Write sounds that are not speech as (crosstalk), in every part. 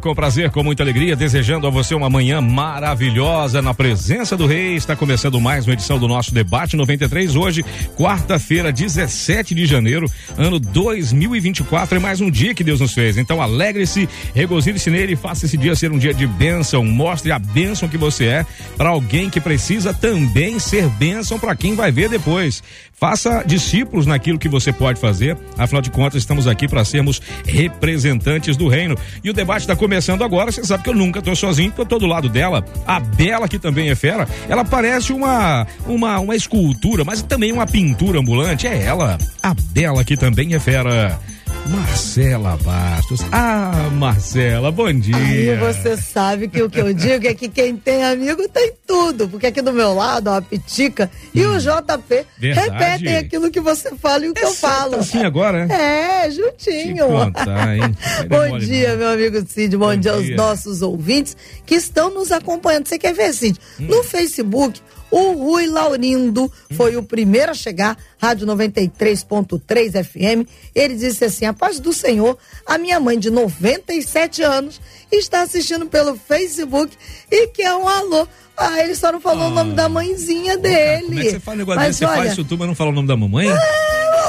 com prazer, com muita alegria, desejando a você uma manhã maravilhosa na presença do Rei. Está começando mais uma edição do nosso Debate 93. Hoje, quarta-feira, 17 de janeiro, ano 2024. É mais um dia que Deus nos fez. Então, alegre-se, regozile-se nele e faça esse dia ser um dia de bênção. Mostre a bênção que você é para alguém que precisa também ser bênção para quem vai ver depois. Faça discípulos naquilo que você pode fazer. Afinal de contas, estamos aqui para sermos representantes do reino. E o debate está começando agora. Você sabe que eu nunca estou sozinho, estou todo lado dela. A Bela, que também é fera, ela parece uma, uma, uma escultura, mas também uma pintura ambulante. É ela, a Bela, que também é fera. Marcela Bastos. Ah, Marcela, bom dia. Aí você sabe que o que eu digo é que quem tem amigo tem tudo. Porque aqui do meu lado, ó, a Pitica e o JP Verdade. repetem aquilo que você fala e o que eu falo. Assim agora, né? É, juntinho. Contar, dar (laughs) Bom dia, meu amigo Cid. Bom, Bom dia aos dia. nossos ouvintes que estão nos acompanhando. Você quer ver, Cid? Hum. No Facebook, o Rui Laurindo foi o primeiro a chegar, Rádio 93.3 FM. Ele disse assim: A paz do Senhor, a minha mãe de 97 anos está assistindo pelo Facebook e quer um alô. Ah, ele só não falou o nome da mãezinha dele. Como é que você fala negócio desse? Você olha, faz isso tudo, mas não fala o nome da mamãe?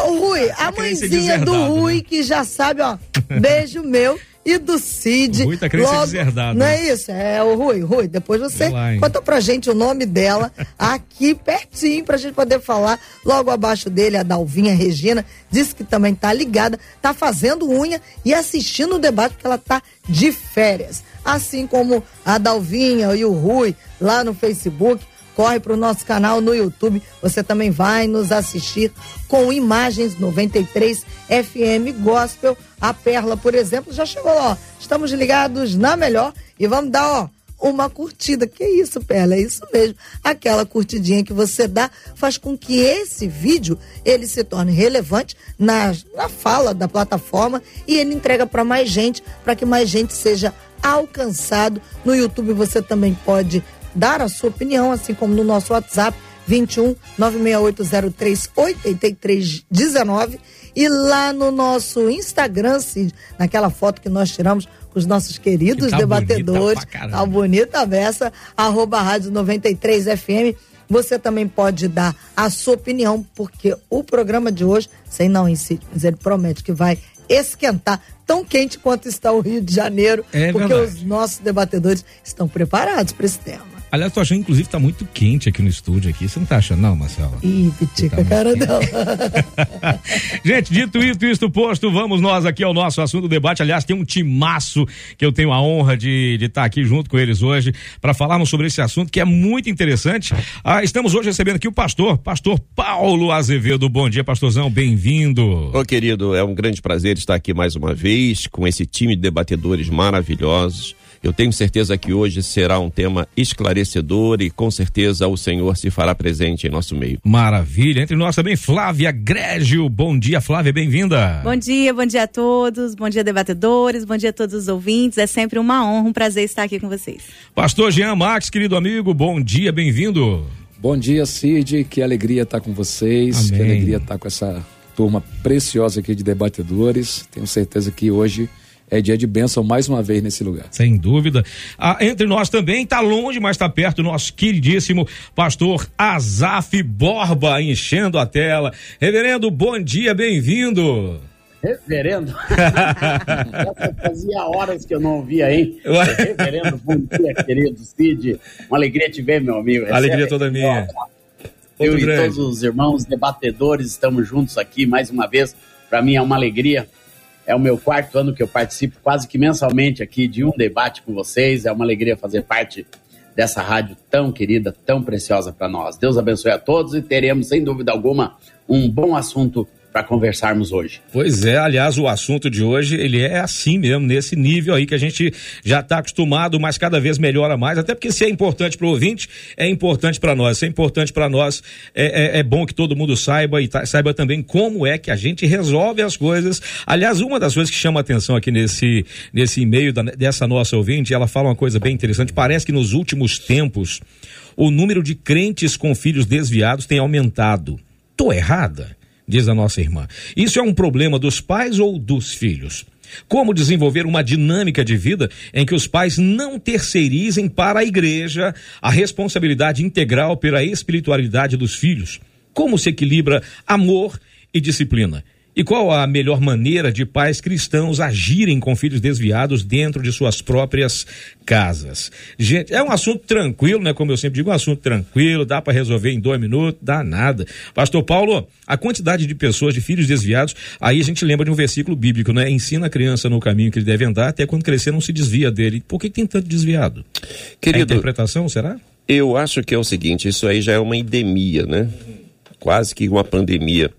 Ô, Rui, a mãezinha do Rui, né? que já sabe, ó, beijo meu (laughs) e do Cid. Rui tá querendo ser deserdado, Não né? é isso? É o Rui. Rui, depois você lá, conta pra gente o nome dela aqui pertinho pra gente poder falar. Logo abaixo dele, a Dalvinha Regina, disse que também tá ligada, tá fazendo unha e assistindo o debate porque ela tá de férias. Assim como a Dalvinha e o Rui lá no Facebook corre para o nosso canal no YouTube. Você também vai nos assistir com imagens 93 FM Gospel. A Perla, por exemplo, já chegou lá. Estamos ligados na melhor e vamos dar, ó. Uma curtida, que isso, Perla, é isso mesmo. Aquela curtidinha que você dá faz com que esse vídeo ele se torne relevante na, na fala da plataforma e ele entrega para mais gente, para que mais gente seja alcançado. No YouTube você também pode dar a sua opinião, assim como no nosso WhatsApp 21 96803 8319 e lá no nosso Instagram, Cid, naquela foto que nós tiramos com os nossos queridos Que tá debatedores, bonita tá bonita a beça, arroba rádio 93 FM. Você também pode dar a sua opinião, porque o programa de hoje, sei não, Cid, mas ele promete que vai esquentar tão quente quanto está o Rio de Janeiro, É porque verdade. os nossos debatedores estão preparados para esse tema. Aliás, tô achando, inclusive, tá muito quente aqui no estúdio aqui. Você não tá achando, não, Marcela? Ih, pitica, Tá cara dela. (laughs) Gente, dito isso, isto posto, vamos nós aqui ao nosso assunto do debate. Aliás, tem um timaço que eu tenho a honra de estar aqui junto com eles hoje para falarmos sobre esse assunto que é muito interessante. Ah, estamos hoje recebendo aqui o pastor, pastor Paulo Azevedo. Bom dia, pastorzão, bem-vindo. Ô querido, é um grande prazer estar aqui mais uma vez com esse time de debatedores maravilhosos. Eu tenho certeza que hoje será um tema esclarecedor e com certeza o Senhor se fará presente em nosso meio. Maravilha. Entre nós também, Flávia Grégio. Bom dia, Flávia, bem-vinda. Bom dia, bom dia a todos, bom dia debatedores, bom dia a todos os ouvintes. É sempre uma honra, um prazer estar aqui com vocês. Pastor Jean Max, querido amigo, bom dia, bem-vindo. Bom dia, Cid. Que alegria estar com vocês. Amém. Que alegria estar com essa turma preciosa aqui de debatedores. Tenho certeza que hoje é dia de bênção mais uma vez nesse lugar. Sem dúvida. Ah, entre nós também, está longe, mas está perto, nosso queridíssimo pastor Azaf Borba, enchendo a tela. Reverendo, bom dia, bem-vindo. Reverendo. (laughs) Fazia horas que eu não ouvia, hein? Reverendo, bom dia, querido Cid. Uma alegria te ver, meu amigo. Recebe Alegria aqui, toda minha. Eu Muito e grande. todos os irmãos debatedores estamos juntos aqui mais uma vez. Para mim é uma alegria. É o meu quarto ano que eu participo quase que mensalmente aqui de um debate com vocês. É uma alegria fazer parte dessa rádio tão querida, tão preciosa para nós. Deus abençoe a todos e teremos, sem dúvida alguma, um bom assunto para conversarmos hoje. Pois é, aliás, o assunto de hoje, ele é assim mesmo, nesse nível aí que a gente já está acostumado, mas cada vez melhora mais, até porque se é importante para o ouvinte, é importante para nós, se é importante para nós, é, é, é, bom que todo mundo saiba e tá, saiba também como é que a gente resolve as coisas. Aliás, uma das coisas que chama atenção aqui nesse, nesse e-mail da, dessa nossa ouvinte, ela fala uma coisa bem interessante, parece que nos últimos tempos, o número de crentes com filhos desviados tem aumentado. Tô errada? Diz a nossa irmã. Isso é um problema dos pais ou dos filhos? Como desenvolver uma dinâmica de vida em que os pais não terceirizem para a igreja a responsabilidade integral pela espiritualidade dos filhos? Como se equilibra amor e disciplina? E qual a melhor maneira de pais cristãos agirem com filhos desviados dentro de suas próprias casas? Gente, é um assunto tranquilo, né? Como eu sempre digo, um assunto tranquilo, dá para resolver em dois minutos, dá nada. Pastor Paulo, a quantidade de pessoas, de filhos desviados, aí a gente lembra de um versículo bíblico, né? Ensina a criança no caminho que ele deve andar, até quando crescer não se desvia dele. Por que tem tanto desviado? Querido, a interpretação, será? Eu acho que é o seguinte, isso aí já é uma endemia, né? Quase que uma pandemia.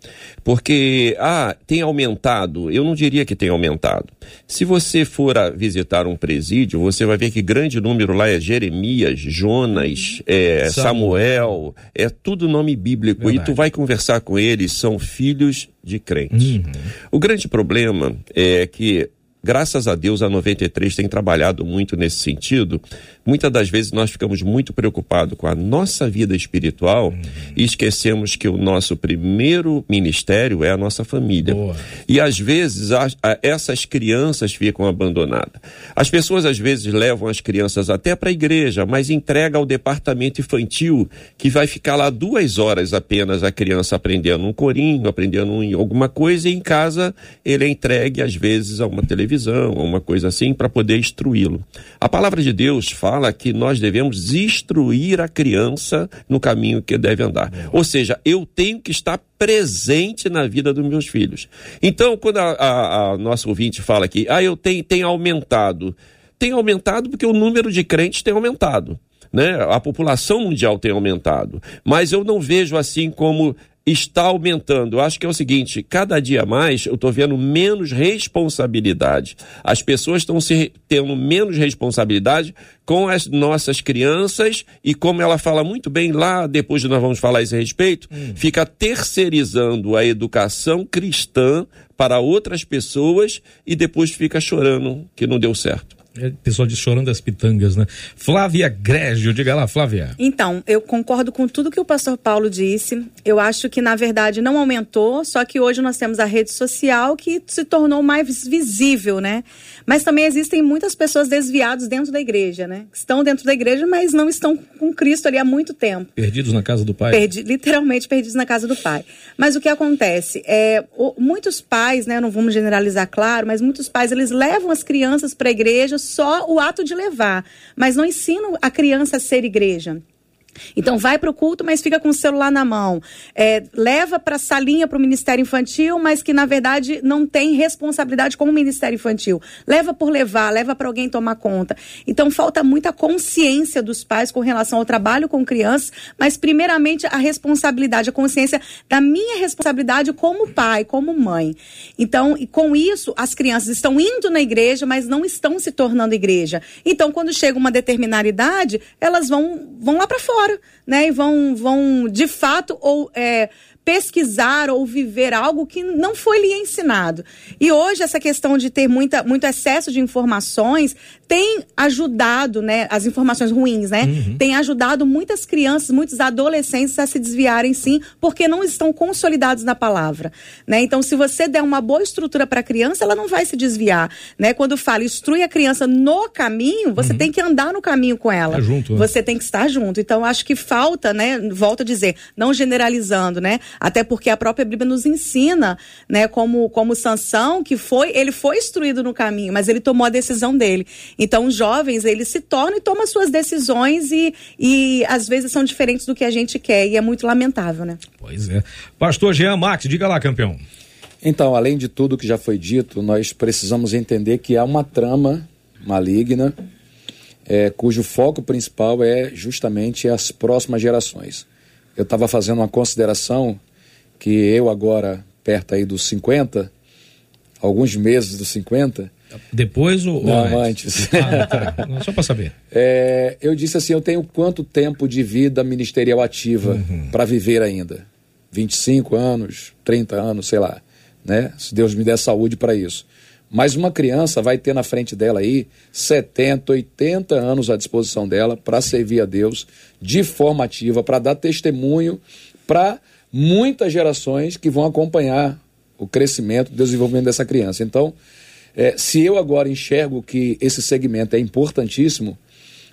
Porque, ah, tem aumentado. Eu não diria que tem aumentado. Se você for a visitar um presídio, você vai ver que grande número lá é Jeremias, Jonas, é, Samuel, é tudo nome bíblico. Verdade. E tu vai conversar com eles, são filhos de crentes. Uhum. O grande problema é que Graças a Deus, a 93 tem trabalhado muito nesse sentido. Muitas das vezes nós ficamos muito preocupados com a nossa vida espiritual uhum. e esquecemos que o nosso primeiro ministério é a nossa família. Boa. E às vezes a, a, essas crianças ficam abandonadas. As pessoas às vezes levam as crianças até para a igreja, mas entrega ao departamento infantil que vai ficar lá duas horas apenas a criança aprendendo um corinho, aprendendo um, alguma coisa e em casa ele é entregue às vezes a uma televisão televisão, uma coisa assim, para poder instruí-lo. A palavra de Deus fala que nós devemos instruir a criança no caminho que deve andar. Ou seja, eu tenho que estar presente na vida dos meus filhos. Então, quando a, a, a nossa ouvinte fala aqui, ah, eu tenho, tenho aumentado. Tem aumentado porque o número de crentes tem aumentado. Né? A população mundial tem aumentado. Mas eu não vejo assim como está aumentando. Eu acho que é o seguinte: cada dia mais eu estou vendo menos responsabilidade. As pessoas estão se tendo menos responsabilidade com as nossas crianças e, como ela fala muito bem lá, depois nós vamos falar a esse respeito, hum. fica terceirizando a educação cristã para outras pessoas e depois fica chorando que não deu certo. É, pessoal de Chorando das Pitangas, né? Flávia Grégio, diga lá, Flávia. Então, eu concordo com tudo que o pastor Paulo disse. Eu acho que, na verdade, não aumentou, só que hoje nós temos a rede social que se tornou mais visível, né? Mas também existem muitas pessoas desviadas dentro da igreja, né? Estão dentro da igreja, mas não estão com Cristo ali há muito tempo. Perdidos na casa do pai? Perdi, literalmente perdidos na casa do pai. Mas o que acontece? É, o, muitos pais, né? Não vamos generalizar, claro, mas muitos pais, eles levam as crianças para a igreja só o ato de levar, mas não ensinam a criança a ser igreja. Então vai para o culto, mas fica com o celular na mão. É, leva para a salinha para o Ministério Infantil, mas que na verdade não tem responsabilidade com o Ministério Infantil. Leva por levar, leva para alguém tomar conta. Então falta muita consciência dos pais com relação ao trabalho com crianças, mas primeiramente a responsabilidade, a consciência da minha responsabilidade como pai, como mãe. Então, e com isso, as crianças estão indo na igreja, mas não estão se tornando igreja. Então, quando chega uma determinada idade, elas vão, vão lá para fora né? E vão, vão de fato ou é, pesquisar ou viver algo que não foi lhe ensinado. E hoje essa questão de ter muita, muito excesso de informações tem ajudado, né, as informações ruins, né? Uhum. Tem ajudado muitas crianças, muitos adolescentes a se desviarem sim, porque não estão consolidados na palavra, né? Então, se você der uma boa estrutura para a criança, ela não vai se desviar, né? Quando fala instrui a criança no caminho, você uhum. tem que andar no caminho com ela. É junto, né? Você tem que estar junto. Então, acho que falta, né, volto a dizer, não generalizando, né? Até porque a própria Bíblia nos ensina, né, como como Sansão, que foi, ele foi instruído no caminho, mas ele tomou a decisão dele. Então, os jovens, eles se tornam e tomam suas decisões e, e às vezes são diferentes do que a gente quer e é muito lamentável, né? Pois é. Pastor Jean Max, diga lá, campeão. Então, além de tudo que já foi dito, nós precisamos entender que há uma trama maligna é, cujo foco principal é justamente as próximas gerações. Eu estava fazendo uma consideração que eu agora perto aí dos 50, alguns meses dos 50. Depois ou, Não, ou antes? antes. Ah, tá. Só para saber. É, eu disse assim: eu tenho quanto tempo de vida ministerial ativa uhum. para viver ainda? 25 anos, 30 anos, sei lá. Né? Se Deus me der saúde para isso. Mas uma criança vai ter na frente dela aí 70, 80 anos à disposição dela para servir a Deus de forma ativa, para dar testemunho para muitas gerações que vão acompanhar o crescimento, o desenvolvimento dessa criança. Então, é, se eu agora enxergo que esse segmento é importantíssimo,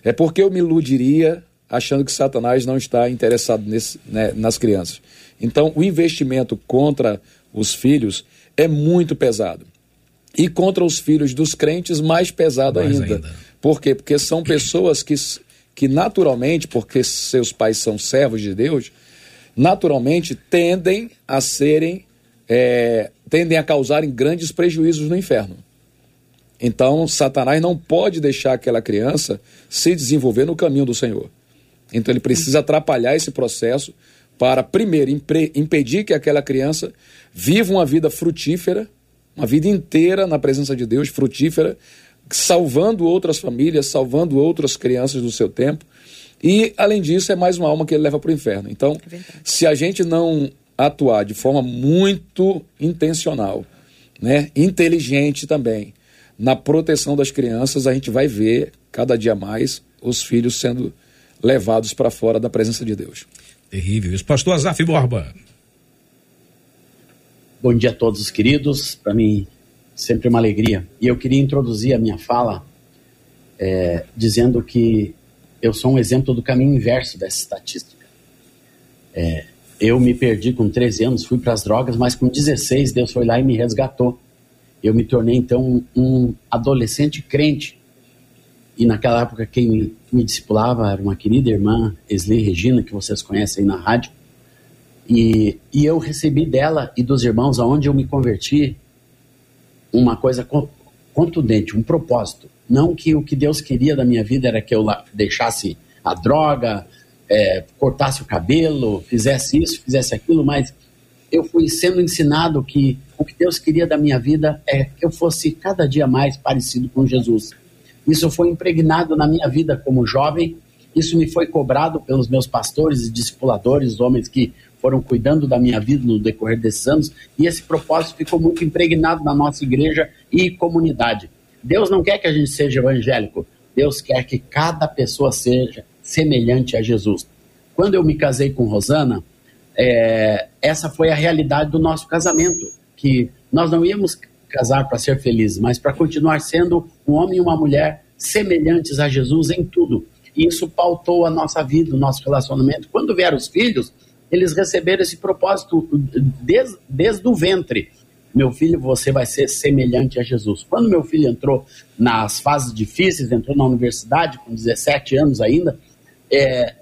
é porque eu me iludiria achando que Satanás não está interessado nesse, né, nas crianças. Então, o investimento contra os filhos é muito pesado. E contra os filhos dos crentes, mais pesado mais ainda. ainda. Por quê? Porque são pessoas que, que naturalmente, porque seus pais são servos de Deus, naturalmente tendem a serem, é, tendem a causarem grandes prejuízos no inferno. Então, Satanás não pode deixar aquela criança se desenvolver no caminho do Senhor. Então, ele precisa atrapalhar esse processo para, primeiro, impedir que aquela criança viva uma vida frutífera, uma vida inteira na presença de Deus, frutífera, salvando outras famílias, salvando outras crianças do seu tempo. E, além disso, é mais uma alma que ele leva para o inferno. Então, é se a gente não atuar de forma muito intencional, né, inteligente também, na proteção das crianças, a gente vai ver cada dia mais os filhos sendo levados para fora da presença de Deus. Terrível. Isso, pastor Azaf Borba. Bom dia a todos, queridos. Para mim, sempre uma alegria. E eu queria introduzir a minha fala é, dizendo que eu sou um exemplo do caminho inverso dessa estatística. É, eu me perdi com 13 anos, fui para as drogas, mas com 16 Deus foi lá e me resgatou. Eu me tornei então um adolescente crente. E naquela época quem me, discipulava era uma querida irmã, Esli Regina, que vocês conhecem aí na rádio. E, e eu recebi dela e dos irmãos, aonde eu me converti, uma coisa contundente, um propósito. Não que o que Deus queria da minha vida era que eu deixasse a droga, é, cortasse o cabelo, fizesse isso, fizesse aquilo, mas eu fui sendo ensinado que o que Deus queria da minha vida é que eu fosse cada dia mais parecido com Jesus. Isso foi impregnado na minha vida como jovem, isso me foi cobrado pelos meus pastores e discipuladores, homens que foram cuidando da minha vida no decorrer desses anos, e esse propósito ficou muito impregnado na nossa igreja e comunidade. Deus não quer que a gente seja evangélico, Deus quer que cada pessoa seja semelhante a Jesus. Quando eu me casei com Rosana, é, essa foi a realidade do nosso casamento, que nós não íamos casar para ser felizes, mas para continuar sendo um homem e uma mulher semelhantes a Jesus em tudo. E isso pautou a nossa vida, o nosso relacionamento. Quando vieram os filhos, eles receberam esse propósito desde, desde o ventre. Meu filho, você vai ser semelhante a Jesus. Quando meu filho entrou nas fases difíceis, entrou na universidade com 17 anos ainda, é,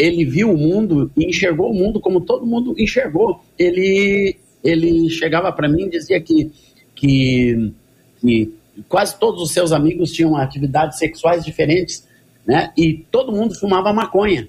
ele viu o mundo e enxergou o mundo como todo mundo enxergou. Ele, ele chegava para mim e dizia que, que, que quase todos os seus amigos tinham atividades sexuais diferentes, né? E todo mundo fumava maconha.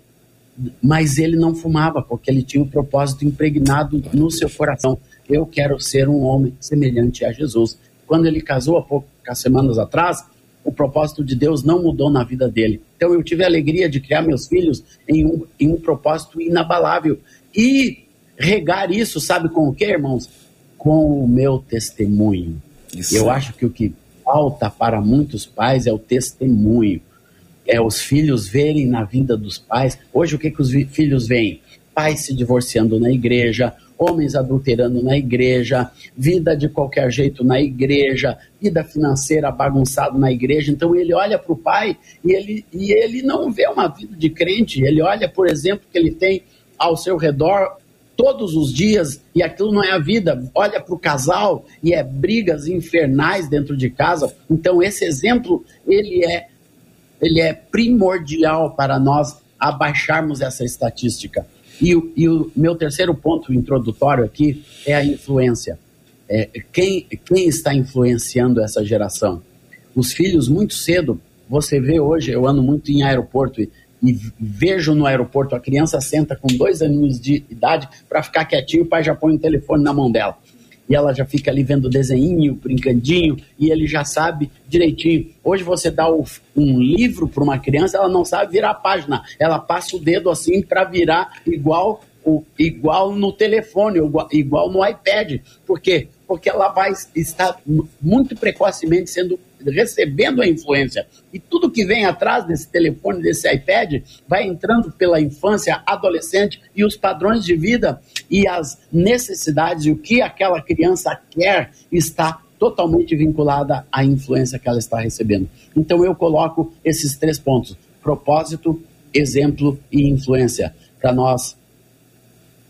Mas ele não fumava, porque ele tinha um propósito impregnado no seu coração. Eu quero ser um homem semelhante a Jesus. Quando ele casou há poucas semanas atrás, o propósito de Deus não mudou na vida dele. Então eu tive a alegria de criar meus filhos em um, em um propósito inabalável. E regar isso, sabe com o que, irmãos? Com o meu testemunho. Isso. Eu acho que o que falta para muitos pais é o testemunho. É os filhos verem na vida dos pais. Hoje, o que, que os filhos veem? Pais se divorciando na igreja, homens adulterando na igreja, vida de qualquer jeito na igreja, vida financeira bagunçada na igreja. Então ele olha para o pai e ele, e ele não vê uma vida de crente. Ele olha, por exemplo, que ele tem ao seu redor todos os dias e aquilo não é a vida. Olha para o casal e é brigas infernais dentro de casa. Então esse exemplo ele é ele é primordial para nós abaixarmos essa estatística. E, e o meu terceiro ponto introdutório aqui é a influência. É, quem, quem está influenciando essa geração? Os filhos, muito cedo, você vê hoje, eu ando muito em aeroporto e, e vejo no aeroporto a criança senta com dois aninhos de idade para ficar quietinho, o pai já põe o telefone na mão dela. E ela já fica ali vendo desenho, brincandinho, e ele já sabe direitinho. Hoje você dá um livro para uma criança, ela não sabe virar a página, ela passa o dedo assim para virar igual o, igual no telefone, igual no iPad. Por quê? Porque ela vai estar muito precocemente sendo recebendo a influência. E tudo que vem atrás desse telefone, desse iPad, vai entrando pela infância, adolescente e os padrões de vida e as necessidades e o que aquela criança quer está totalmente vinculada à influência que ela está recebendo. Então eu coloco esses três pontos: propósito, exemplo e influência para nós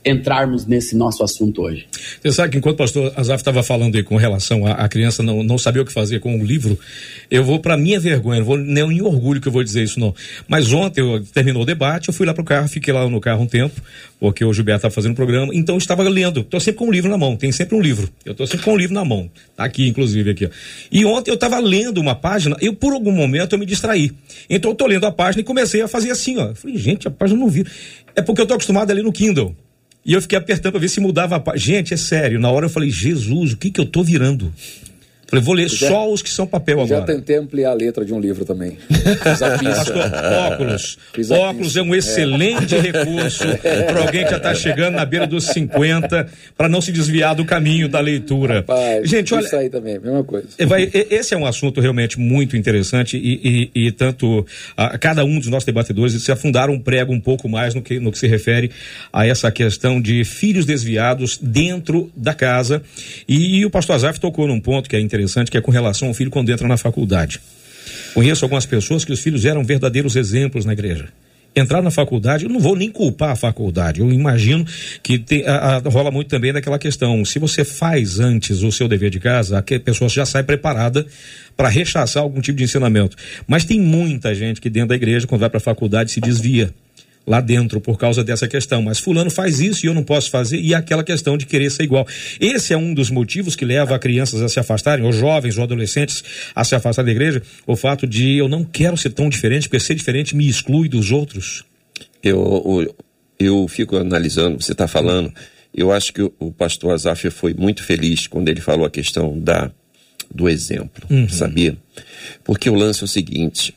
entrarmos nesse nosso assunto hoje. Você sabe que enquanto o pastor Azaf estava falando aí com relação à criança não, não saber o que fazer com o livro, eu vou para minha vergonha, vou nem em orgulho que eu vou dizer isso não. Mas ontem eu, terminou o debate, eu fui lá pro carro, fiquei lá no carro um tempo, porque o Gilberto estava fazendo o programa, então eu estava lendo. Estou sempre com um livro na mão, tem sempre um livro. Eu estou sempre com um livro na mão. Tá aqui inclusive aqui. Ó. E ontem eu estava lendo uma página, eu por algum momento eu me distraí. Então eu tô lendo a página e comecei a fazer assim, ó. falei, gente, a página não vi. É porque eu tô acostumado a ler no Kindle. E eu fiquei apertando para ver se mudava a página. Gente, é sério. Na hora eu falei, Jesus, o que que eu tô virando? Falei, vou ler já, só os que são papel agora. Já tentei ampliar a letra de um livro também. (laughs) Pastor, óculos. óculos é um excelente é. recurso (laughs) para alguém que já está chegando na beira dos 50, para não se desviar do caminho da leitura. Rapaz, Gente, olha. Isso aí também, mesma coisa. É, vai, esse é um assunto realmente muito interessante e, e, e tanto a, cada um dos nossos debatedores se afundaram um prego um pouco mais no que, no que se refere a essa questão de filhos desviados dentro da casa. E, e o pastor Azaf tocou num ponto que é interessante interessante que é com relação ao filho quando entra na faculdade. Conheço algumas pessoas que os filhos eram verdadeiros exemplos na igreja. Entrar na faculdade, eu não vou nem culpar a faculdade, eu imagino que a, a, rola muito também naquela questão. Se você faz antes o seu dever de casa, a pessoa já sai preparada para rechaçar algum tipo de ensinamento. Mas tem muita gente que dentro da igreja, quando vai para a faculdade, se desvia lá dentro por causa dessa questão. Mas fulano faz isso e eu não posso fazer, e aquela questão de querer ser igual. Esse é um dos motivos que leva crianças a se afastarem, ou jovens, ou adolescentes a se afastarem da igreja, o fato de eu não quero ser tão diferente, porque ser diferente me exclui dos outros. Eu, eu, eu fico analisando, você está falando, eu acho que o, o pastor Azaf foi muito feliz quando ele falou a questão da do exemplo, uhum. sabia? Porque o lance é o seguinte,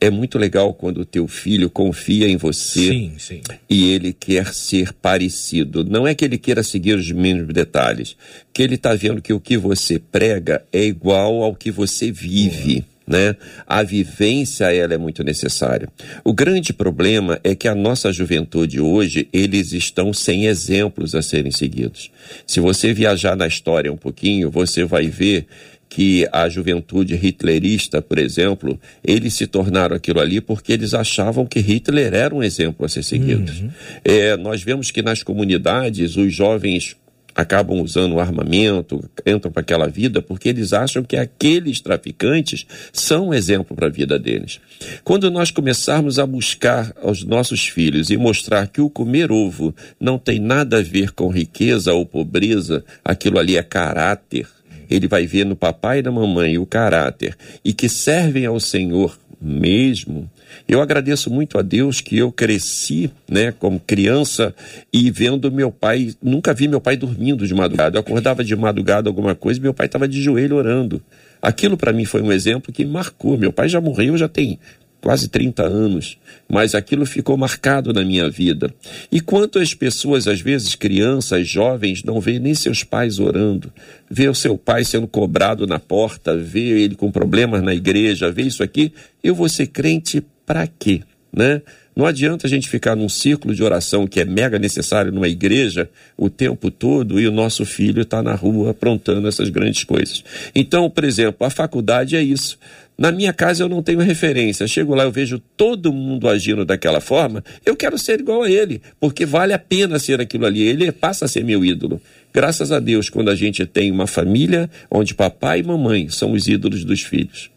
é muito legal quando o teu filho confia em você sim, sim. e ele quer ser parecido. Não é que ele queira seguir os mínimos detalhes, que ele está vendo que o que você prega é igual ao que você vive. Né? A vivência ela é muito necessária. O grande problema é que a nossa juventude hoje, eles estão sem exemplos a serem seguidos. Se você viajar na história um pouquinho, você vai ver que a juventude hitlerista, por exemplo, eles se tornaram aquilo ali porque eles achavam que Hitler era um exemplo a ser seguido. Uhum. É, nós vemos que nas comunidades os jovens acabam usando armamento, entram para aquela vida porque eles acham que aqueles traficantes são um exemplo para a vida deles. Quando nós começarmos a buscar aos nossos filhos e mostrar que o comer ovo não tem nada a ver com riqueza ou pobreza, aquilo ali é caráter, ele vai ver no papai e na mamãe o caráter e que servem ao Senhor mesmo. Eu agradeço muito a Deus que eu cresci, né, como criança e vendo meu pai, nunca vi meu pai dormindo de madrugada. Eu acordava de madrugada alguma coisa, meu pai estava de joelho orando. Aquilo para mim foi um exemplo que marcou. Meu pai já morreu, já tem quase 30 anos, mas aquilo ficou marcado na minha vida. E quantas pessoas, às vezes crianças, jovens, não veem nem seus pais orando, vê o seu pai sendo cobrado na porta, vê ele com problemas na igreja, vê isso aqui, eu vou ser crente para quê, né? Não adianta a gente ficar num círculo de oração que é mega necessário numa igreja o tempo todo e o nosso filho está na rua aprontando essas grandes coisas. Então, por exemplo, a faculdade é isso. Na minha casa eu não tenho referência. Chego lá, eu vejo todo mundo agindo daquela forma. Eu quero ser igual a ele, porque vale a pena ser aquilo ali. Ele passa a ser meu ídolo. Graças a Deus, quando a gente tem uma família onde papai e mamãe são os ídolos dos filhos.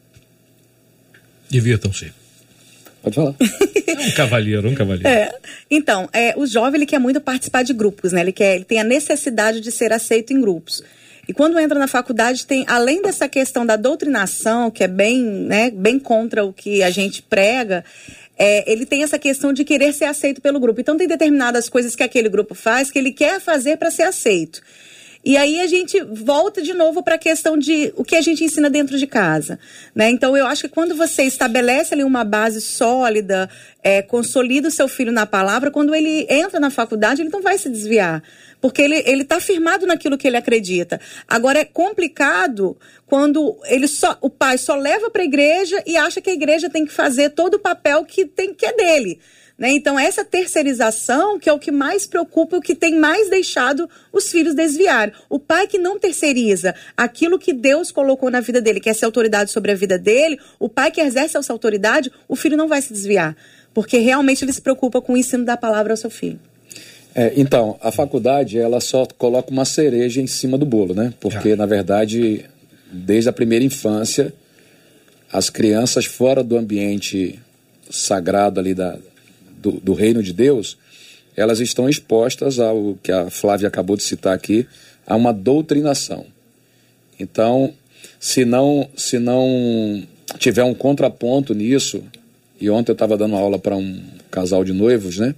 Divirtam-se. Pode falar. (laughs) É um cavalheiro, um cavalheiro. É. Então, é, o jovem ele quer muito participar de grupos, né? Ele, quer, ele tem a necessidade de ser aceito em grupos. E quando entra na faculdade, tem, além dessa questão da doutrinação, que é bem, né, bem contra o que a gente prega, é, ele tem essa questão de querer ser aceito pelo grupo. Então, tem determinadas coisas que aquele grupo faz que ele quer fazer para ser aceito. E aí a gente volta de novo para a questão de o que a gente ensina dentro de casa. Né? Então eu acho que quando você estabelece ali uma base sólida, é, consolida o seu filho na palavra, quando ele entra na faculdade, ele não vai se desviar. Porque ele está firmado naquilo que ele acredita. Agora é complicado quando ele só, o pai só leva para a igreja e acha que a igreja tem que fazer todo o papel que, tem, que é dele. Né? Então, essa terceirização que é o que mais preocupa, o que tem mais deixado os filhos desviar. O pai que não terceiriza aquilo que Deus colocou na vida dele, que é essa autoridade sobre a vida dele, o pai que exerce essa autoridade, o filho não vai se desviar. Porque realmente ele se preocupa com o ensino da palavra ao seu filho. É, então, a faculdade, ela só coloca uma cereja em cima do bolo, né? Porque, na verdade, desde a primeira infância, as crianças fora do ambiente sagrado ali da, do, do reino de Deus, elas estão expostas ao que a Flávia acabou de citar aqui, a uma doutrinação. Então, se não, se não tiver um contraponto nisso, e ontem eu estava dando aula para um casal de noivos, né,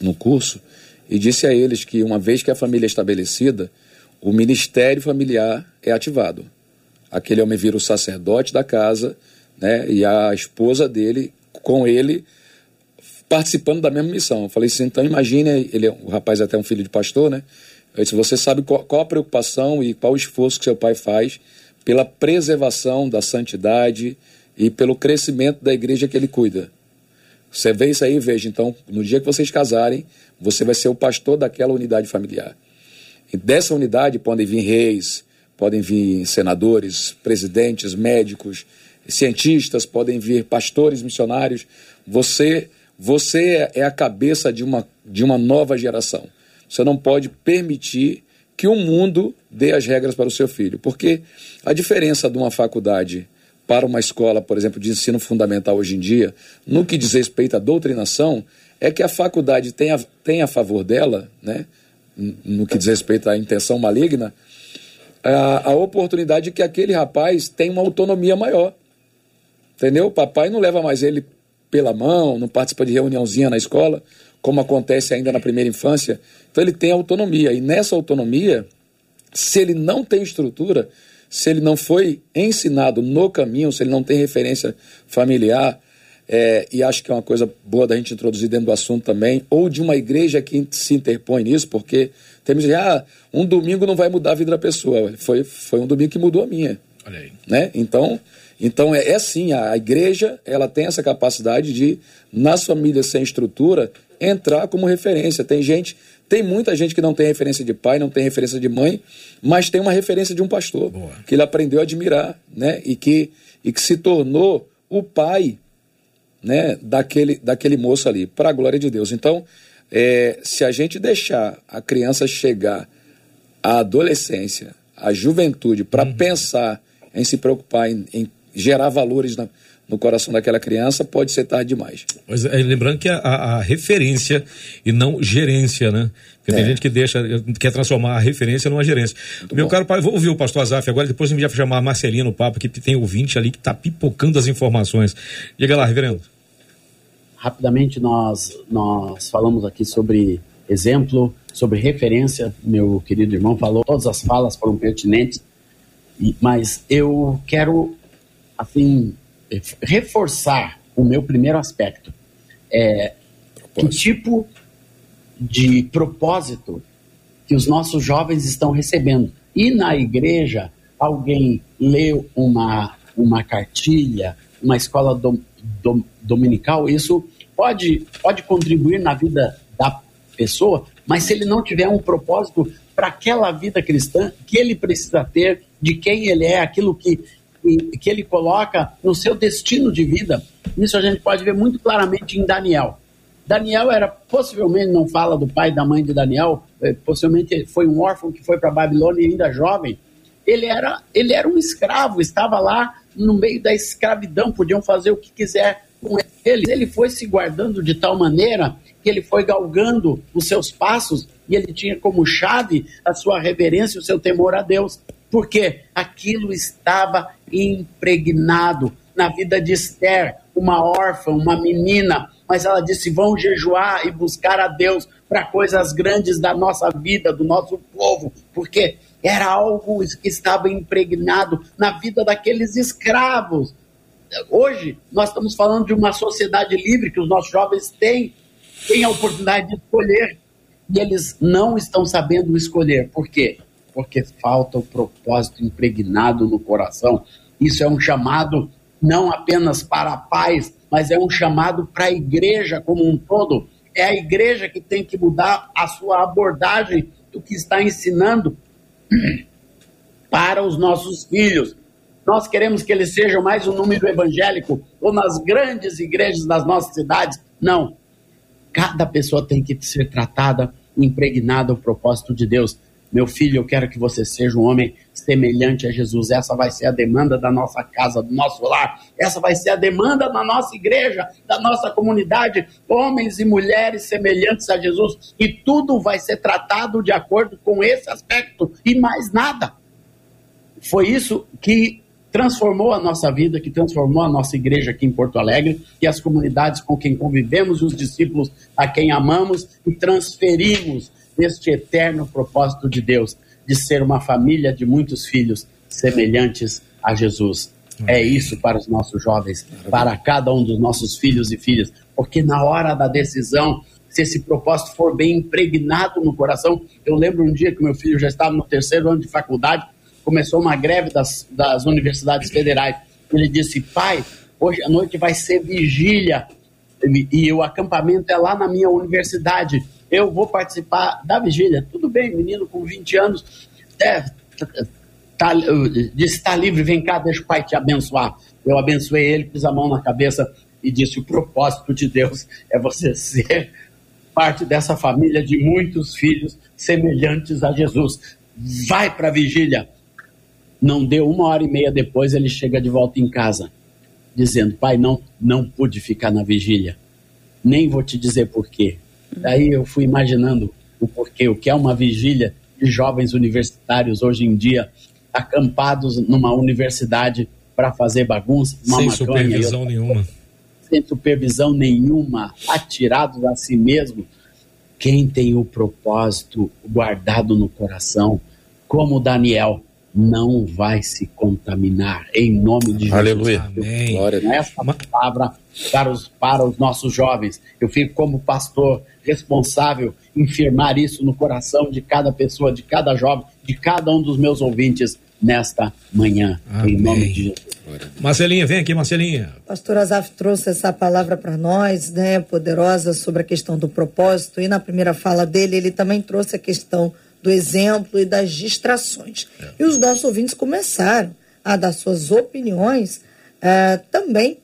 no curso, e disse a eles que uma vez que a família é estabelecida, o ministério familiar é ativado. Aquele homem vira o sacerdote da casa, né, e a esposa dele, com ele, participando da mesma missão. Eu falei assim, então imagine, ele, é, o rapaz é até um filho de pastor, né? Eu disse, você sabe qual, qual a preocupação e qual o esforço que seu pai faz pela preservação da santidade e pelo crescimento da igreja que ele cuida. Você vê isso aí, veja, então, no dia que vocês casarem, você vai ser o pastor daquela unidade familiar. E dessa unidade podem vir reis, podem vir senadores, presidentes, médicos, cientistas, podem vir pastores, missionários. Você você é a cabeça de uma, de uma nova geração. Você não pode permitir que o mundo dê as regras para o seu filho. Porque a diferença de uma faculdade para uma escola, por exemplo, de ensino fundamental hoje em dia, no que diz respeito à doutrinação, é que a faculdade tem a, tem a favor dela, né, no que diz respeito à intenção maligna, a, a oportunidade de que aquele rapaz tenha uma autonomia maior. Entendeu? O papai não leva mais ele pela mão, não participa de reuniãozinha na escola, como acontece ainda na primeira infância. Então ele tem autonomia. E nessa autonomia, se ele não tem estrutura, se ele não foi ensinado no caminho, se ele não tem referência familiar, é, e acho que é uma coisa boa da gente introduzir dentro do assunto também, ou de uma igreja que se interpõe nisso, porque temos que ah, um domingo não vai mudar a vida da pessoa. Foi, foi um domingo que mudou a minha. Olha aí. Né? Então, então é, é assim, a, a igreja ela tem essa capacidade de, nas famílias sem estrutura, entrar como referência. Tem gente, tem muita gente que não tem referência de pai, não tem referência de mãe, mas tem uma referência de um pastor Boa. que ele aprendeu a admirar, né? E que, e que se tornou o pai, né? Daquele, daquele moço ali, para a glória de Deus. Então, é, se a gente deixar a criança chegar à adolescência, à juventude, para uhum. pensar em se preocupar em, em gerar valores na, no coração daquela criança, pode ser tarde demais. Mas, é, lembrando que a, a, referência e não gerência, né? Porque é. tem gente que deixa, quer transformar a referência numa gerência. Muito Meu bom. caro pai, vou ouvir o pastor Azaf agora, depois a gente vai chamar a Marcelina no papo, que tem ouvinte ali que está pipocando as informações. Diga lá, reverendo. Rapidamente, nós, nós falamos aqui sobre exemplo, sobre referência. Meu querido irmão falou, todas as falas foram pertinentes, mas eu quero assim, reforçar o meu primeiro aspecto. É, que tipo de propósito que os nossos jovens estão recebendo. E na igreja, alguém leu uma, uma cartilha, uma escola do, do, dominical, isso pode, pode contribuir na vida da pessoa, mas se ele não tiver um propósito para aquela vida cristã que ele precisa ter, de quem ele é, aquilo que que ele coloca no seu destino de vida. Isso a gente pode ver muito claramente em Daniel. Daniel era, possivelmente, não fala do pai e da mãe de Daniel, eh, possivelmente foi um órfão que foi para Babilônia ainda jovem. Ele era, ele era um escravo, estava lá no meio da escravidão, podiam fazer o que quiser com ele. Ele foi se guardando de tal maneira que ele foi galgando os seus passos e ele tinha como chave a sua reverência, o seu temor a Deus porque aquilo estava impregnado na vida de Esther, uma órfã, uma menina, mas ela disse: vão jejuar e buscar a Deus, para coisas grandes da nossa vida, do nosso povo, porque era algo que estava impregnado na vida daqueles escravos. Hoje, nós estamos falando de uma sociedade livre que os nossos jovens têm, têm a oportunidade de escolher, e eles não estão sabendo escolher. Por quê? Porque falta o propósito impregnado no coração. Isso é um chamado não apenas para a paz, mas é um chamado para a igreja como um todo. É a igreja que tem que mudar a sua abordagem do que está ensinando (clears throat) para os nossos filhos. Nós queremos que eles sejam mais um número evangélico ou nas grandes igrejas das nossas cidades. Não. Cada pessoa tem que ser tratada, impregnada ao propósito de Deus. Meu filho, eu quero que você seja um homem semelhante a Jesus. Essa vai ser a demanda da nossa casa, do nosso lar. Essa vai ser a demanda da nossa igreja, da nossa comunidade. Homens e mulheres semelhantes a Jesus. E tudo vai ser tratado de acordo com esse aspecto e mais nada. Foi isso que transformou a nossa vida, que transformou a nossa igreja aqui em Porto Alegre e as comunidades com quem convivemos, os discípulos a quem amamos e transferimos este eterno propósito de Deus de ser uma família de muitos filhos semelhantes a Jesus. É isso para os nossos jovens, para cada um dos nossos filhos e filhas, porque na hora da decisão, se esse propósito for bem impregnado no coração, eu lembro um dia que meu filho já estava no terceiro ano de faculdade, começou uma greve das, das universidades federais. Ele disse: Pai, hoje à noite vai ser vigília. E, e o acampamento é lá na minha universidade eu vou participar da vigília. Tudo bem, menino com 20 anos, é, tá, disse, está livre, vem cá, deixa o pai te abençoar. Eu abençoei ele, pus a mão na cabeça e disse, o propósito de Deus é você ser parte dessa família de muitos filhos semelhantes a Jesus. Vai para a vigília. Não deu uma hora e meia depois, ele chega de volta em casa, dizendo, pai, não, não pude ficar na vigília. Nem vou te dizer por quê Daí eu fui imaginando o porquê, o que é uma vigília de jovens universitários hoje em dia acampados numa universidade para fazer bagunça, uma sem supervisão nenhuma. Sem supervisão nenhuma, atirados a si mesmo. Quem tem o propósito guardado no coração, como Daniel, não vai se contaminar, em nome de Jesus. Aleluia. Amém. Glória Essa palavra para os, para os nossos jovens. Eu fico como pastor responsável em firmar isso no coração de cada pessoa, de cada jovem, de cada um dos meus ouvintes nesta manhã, Amém. em nome de Jesus. Marcelinha, vem aqui, Marcelinha. Pastor Azaf trouxe essa palavra para nós, né, poderosa, sobre a questão do propósito, e na primeira fala dele, ele também trouxe a questão do exemplo e das distrações. É. E os nossos ouvintes começaram a dar suas opiniões uh, também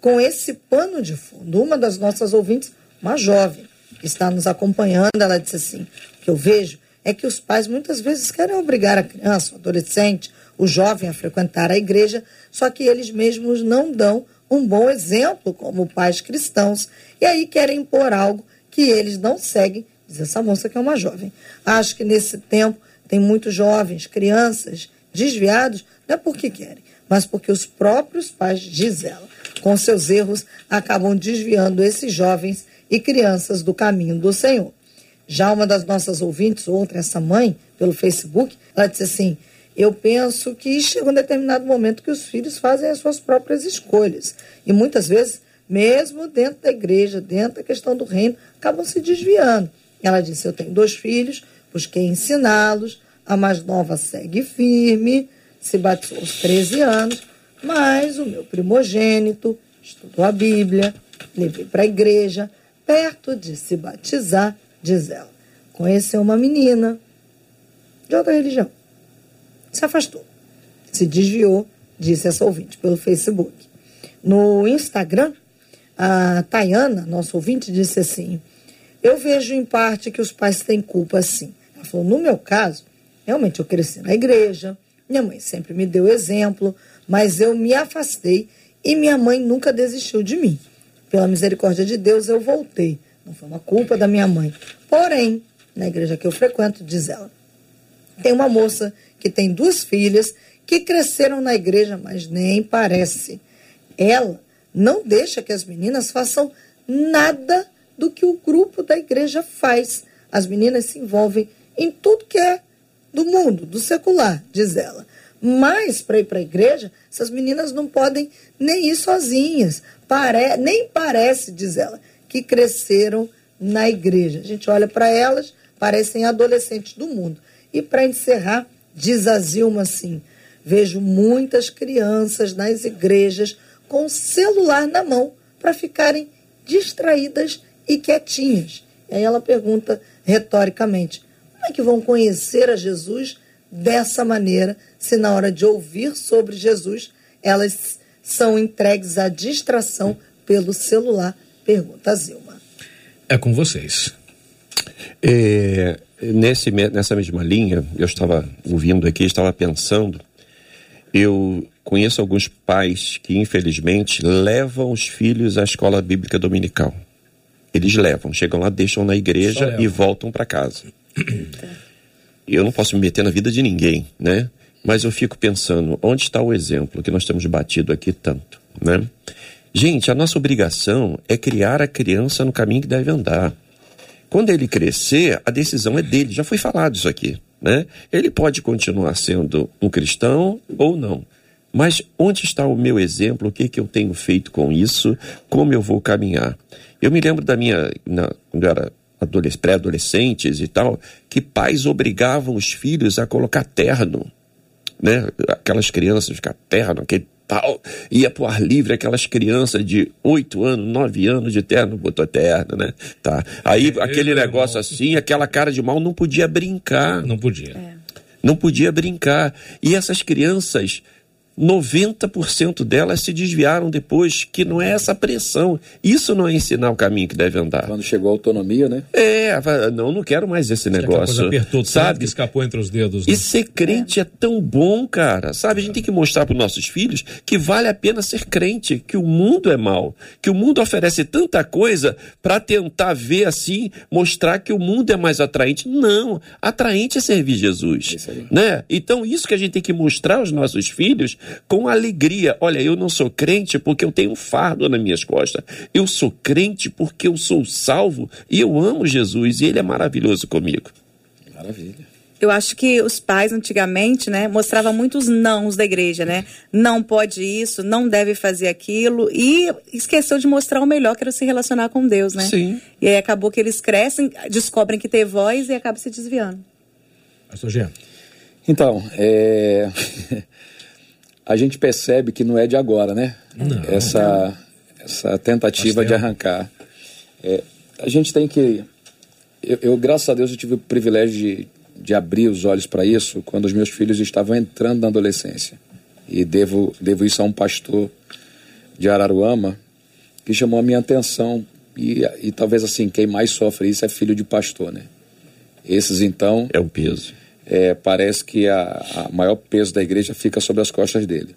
com esse pano de fundo. Uma das nossas ouvintes, uma jovem, que está nos acompanhando, ela disse assim: o que eu vejo é que os pais muitas vezes querem obrigar a criança, o adolescente, o jovem a frequentar a igreja, só que eles mesmos não dão um bom exemplo como pais cristãos e aí querem impor algo que eles não seguem Diz essa moça que é uma jovem. Acho que nesse tempo tem muitos jovens, crianças, desviados, não é porque querem, mas porque os próprios pais, diz ela, com seus erros, acabam desviando esses jovens e crianças do caminho do Senhor. Já uma das nossas ouvintes, outra, essa mãe, pelo Facebook, ela disse assim: Eu penso que chega um determinado momento que os filhos fazem as suas próprias escolhas. E muitas vezes, mesmo dentro da igreja, dentro da questão do reino, acabam se desviando. Ela disse: Eu tenho dois filhos, busquei ensiná-los. A mais nova segue firme, se batizou aos 13 anos, mas o meu primogênito estudou a Bíblia, levei para a igreja, perto de se batizar, diz ela. Conheceu uma menina de outra religião. Se afastou. Se desviou, disse essa ouvinte, pelo Facebook. No Instagram, a Tayana, nosso ouvinte, disse assim: eu vejo em parte que os pais têm culpa, sim. Ela falou: no meu caso, realmente eu cresci na igreja, minha mãe sempre me deu exemplo, mas eu me afastei e minha mãe nunca desistiu de mim. Pela misericórdia de Deus, eu voltei. Não foi uma culpa da minha mãe. Porém, na igreja que eu frequento, diz ela, tem uma moça que tem duas filhas que cresceram na igreja, mas nem parece. Ela não deixa que as meninas façam nada do que o grupo da igreja faz. as meninas se envolvem em tudo que é do mundo, do secular, diz ela. Mas para ir para a igreja, essas meninas não podem nem ir sozinhas. Pare... Nem parece, diz ela, que cresceram na igreja. A gente olha para elas, parecem adolescentes do mundo. E para encerrar, diz a Zilma assim: vejo muitas crianças nas igrejas com celular na mão para ficarem distraídas e quietinhas. E aí ela pergunta retoricamente: como é que vão conhecer a Jesus dessa maneira, se na hora de ouvir sobre Jesus elas são entregues à distração pelo celular? Pergunta Zilma. É com vocês. É, nesse, nessa mesma linha, eu estava ouvindo aqui, estava pensando, eu conheço alguns pais que, infelizmente, levam os filhos à escola bíblica dominical. Eles levam, chegam lá, deixam na igreja e voltam para casa. (clears throat) eu não posso me meter na vida de ninguém, né? Mas eu fico pensando, onde está o exemplo que nós temos batido aqui tanto, né? Gente, a nossa obrigação é criar a criança no caminho que deve andar. Quando ele crescer, a decisão é dele. Já foi falado isso aqui, né? Ele pode continuar sendo um cristão ou não. Mas onde está o meu exemplo? O que, que eu tenho feito com isso? Como eu vou caminhar? Eu me lembro da minha, na, quando eu era pré-adolescentes e tal, que pais obrigavam os filhos a colocar terno, né? Aquelas crianças ficar terno, aquele tal, ia pro ar livre, aquelas crianças de oito anos, nove anos de terno, botou terno, né? Tá. Aí é, aquele negócio assim, aquela cara de mal não podia brincar. Não podia. É. Não podia brincar. E essas crianças 90% delas se desviaram depois, que não é essa pressão. Isso não é ensinar o caminho que deve andar. Quando chegou a autonomia, né? É, não, não quero mais esse negócio. apertou sabe? que escapou entre os dedos. Né? E ser crente é. é. tão bom, cara. Sabe, a gente tem que mostrar para os nossos filhos que vale a pena ser crente, que o mundo é mal, que o mundo oferece tanta coisa para tentar ver assim, mostrar que o mundo é mais atraente. Não, atraente é servir Jesus, é né? Então isso que a gente tem que mostrar aos nossos filhos com alegria. Olha, eu não sou crente porque eu tenho um fardo nas minhas costas. Eu sou crente porque eu sou salvo e eu amo Jesus e ele é maravilhoso comigo. Maravilha. Eu acho que os pais antigamente, né, mostravam muitos nãos da igreja, né? Não pode isso, não deve fazer aquilo e esqueceu de mostrar o melhor que era se relacionar com Deus, né? Sim. E aí acabou que eles crescem, descobrem que tem voz e acabam se desviando. Pastor Jean. Então, é... a gente percebe que não é de agora, né? Não, essa, essa tentativa de arrancar. É, a gente tem que. Eu, eu, graças a Deus, eu tive o privilégio de, de abrir os olhos para isso quando os meus filhos estavam entrando na adolescência. E devo, devo isso a um pastor de Araruama que chamou a minha atenção. E, e talvez assim, quem mais sofre isso é filho de pastor, né? Esses então. É o peso é, parece que a, a maior peso da igreja fica sobre as costas dele.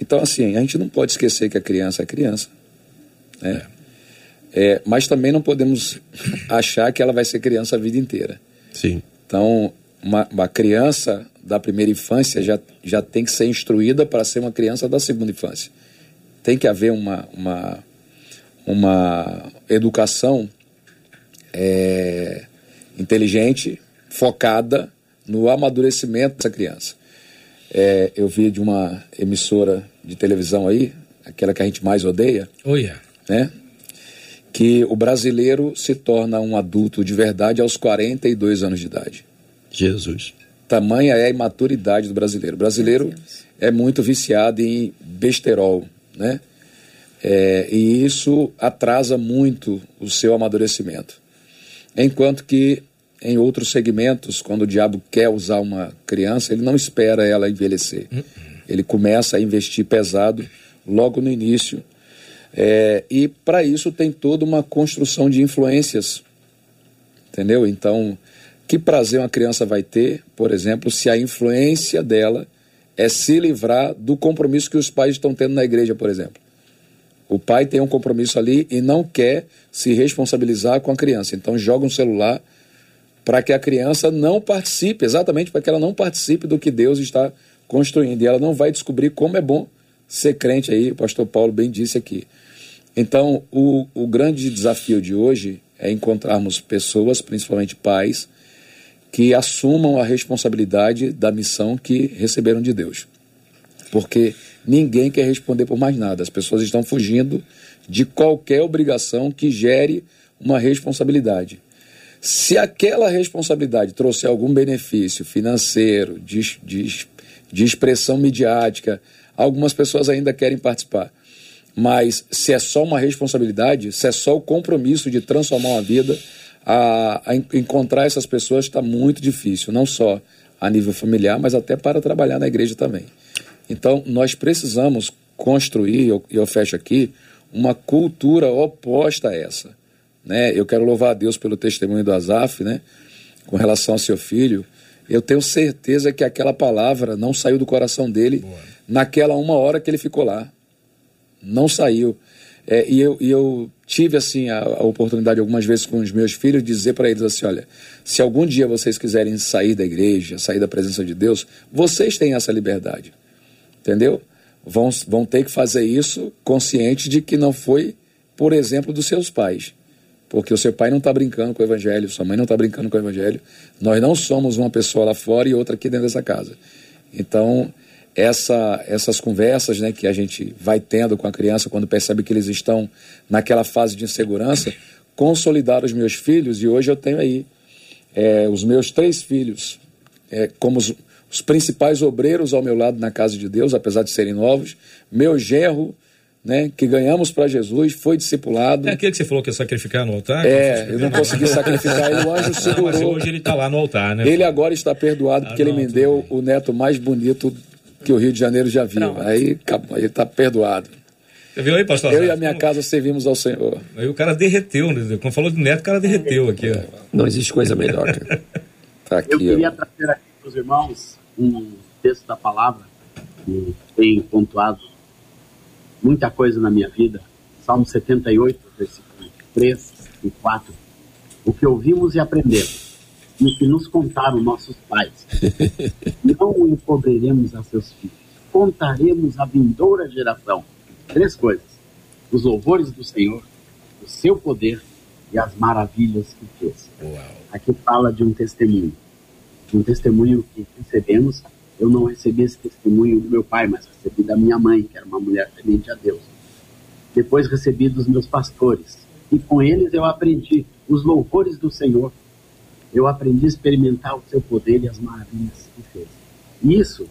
Então, assim, a gente não pode esquecer que a criança é criança. Né? É, mas também não podemos (laughs) achar que ela vai ser criança a vida inteira. Sim. Então, uma, uma criança da primeira infância já, já tem que ser instruída para ser uma criança da segunda infância. Tem que haver uma, uma, uma educação é, inteligente, focada no amadurecimento dessa criança. É, eu vi de uma emissora de televisão aí, aquela que a gente mais odeia, oh, yeah. né? que o brasileiro se torna um adulto de verdade aos 42 anos de idade. Jesus. Tamanha é a imaturidade do brasileiro. O brasileiro é muito viciado em besterol, né? É, e isso atrasa muito o seu amadurecimento. Enquanto que em outros segmentos, quando o diabo quer usar uma criança, ele não espera ela envelhecer. Uhum. Ele começa a investir pesado logo no início. É, e para isso tem toda uma construção de influências. Entendeu? Então, que prazer uma criança vai ter, por exemplo, se a influência dela é se livrar do compromisso que os pais estão tendo na igreja, por exemplo. O pai tem um compromisso ali e não quer se responsabilizar com a criança. Então joga um celular para que a criança não participe, exatamente para que ela não participe do que Deus está construindo. E ela não vai descobrir como é bom ser crente aí, o pastor Paulo bem disse aqui. Então, o, o grande desafio de hoje é encontrarmos pessoas, principalmente pais, que assumam a responsabilidade da missão que receberam de Deus. Porque ninguém quer responder por mais nada. As pessoas estão fugindo de qualquer obrigação que gere uma responsabilidade. Se aquela responsabilidade trouxer algum benefício financeiro, de, de, de expressão midiática, algumas pessoas ainda querem participar. Mas se é só uma responsabilidade, se é só o compromisso de transformar uma vida, a, a encontrar essas pessoas está muito difícil, não só a nível familiar, mas até para trabalhar na igreja também. Então, nós precisamos construir, e eu, eu fecho aqui, uma cultura oposta a essa. Né? Eu quero louvar a Deus pelo testemunho do Azaf, né? com relação ao seu filho. Eu tenho certeza que aquela palavra não saiu do coração dele Boa. naquela uma hora que ele ficou lá. Não saiu. É, e, eu, e eu tive assim a, a, oportunidade algumas vezes com os meus filhos de dizer para eles assim, olha, se algum dia vocês quiserem sair da igreja, sair da presença de Deus, vocês têm essa liberdade, entendeu? Vão, vão ter que fazer isso consciente de que não foi por exemplo dos seus pais, porque o seu pai não está brincando com o evangelho, sua mãe não está brincando com o evangelho, nós não somos uma pessoa lá fora e outra aqui dentro dessa casa. Então essa, essas conversas né, que a gente vai tendo com a criança quando percebe que eles estão naquela fase de insegurança, consolidar os meus filhos, e hoje eu tenho aí é, os meus três filhos é, como os, os, principais obreiros ao meu lado na casa de Deus, apesar de serem novos, meu genro, né, que ganhamos para Jesus, foi discipulado. É aquele que você falou que ia sacrificar no altar? É, eu não consegui sacrificar ele, o anjo segurou. Mas hoje ele está lá no altar, né? Ele agora está perdoado porque ah, não, ele me deu o neto mais bonito que o Rio de Janeiro já viu. Aí, aí está perdoado. Você viu aí, pastor? Eu e a minha casa servimos ao Senhor. Aí o cara derreteu, né? Quando falou de neto, o cara derreteu aqui. Ó. Não existe coisa melhor. Tá aqui, eu queria ó. trazer aqui para os irmãos um texto da palavra que tem pontuado muita coisa na minha vida. Salmo 78, versículo 3 e 4. O que ouvimos e aprendemos no que nos contaram nossos pais. (laughs) Não encobriremos a seus filhos, contaremos à vindoura geração três coisas: os louvores do Senhor, o seu poder e as maravilhas que fez. Uau. Aqui fala de um testemunho, de um testemunho que recebemos. Eu não recebi esse testemunho do meu pai, mas recebi da minha mãe, que era uma mulher temente a Deus. Depois recebi dos meus pastores, e com eles eu aprendi os louvores do Senhor eu aprendi a experimentar o seu poder e as maravilhas que fez. Isso,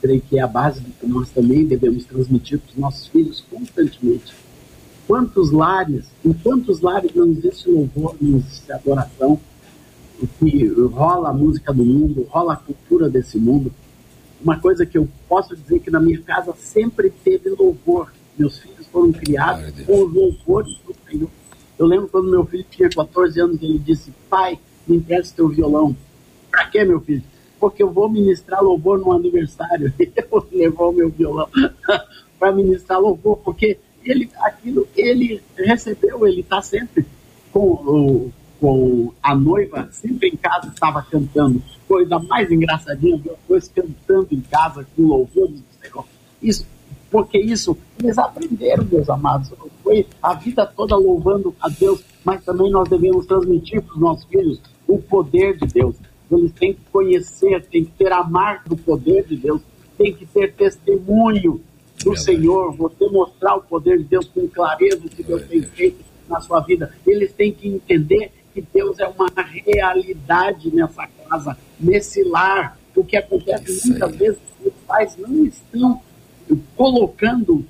creio que é a base do que nós também devemos transmitir para os nossos filhos constantemente. Quantos lares, em quantos lares não existe louvor, não existe adoração, que rola a música do mundo, rola a cultura desse mundo. Uma coisa que eu posso dizer que na minha casa sempre teve louvor. Meus filhos foram criados com louvores do Senhor. Eu lembro quando meu filho tinha 14 anos, ele disse: Pai, me empresta teu violão. Pra quê, meu filho? Porque eu vou ministrar louvor no aniversário. (laughs) Eu levou o meu violão (laughs) para ministrar louvor, porque ele, aquilo, ele recebeu, ele está sempre com, com a noiva, sempre em casa estava cantando. Coisa mais engraçadinha, depois cantando em casa com louvor do Senhor. Isso, porque isso, eles aprenderam, meus amados. Foi a vida toda louvando a Deus, mas também nós devemos transmitir para os nossos filhos o poder de Deus. Eles têm que conhecer, têm que ter a marca do poder de Deus, têm que ter testemunho do Senhor, você mostrar o poder de Deus com clareza o que Deus tem feito na sua vida. Eles têm que entender que Deus é uma realidade nessa casa, nesse lar. O que acontece muitas vezes, os pais não estão colocando,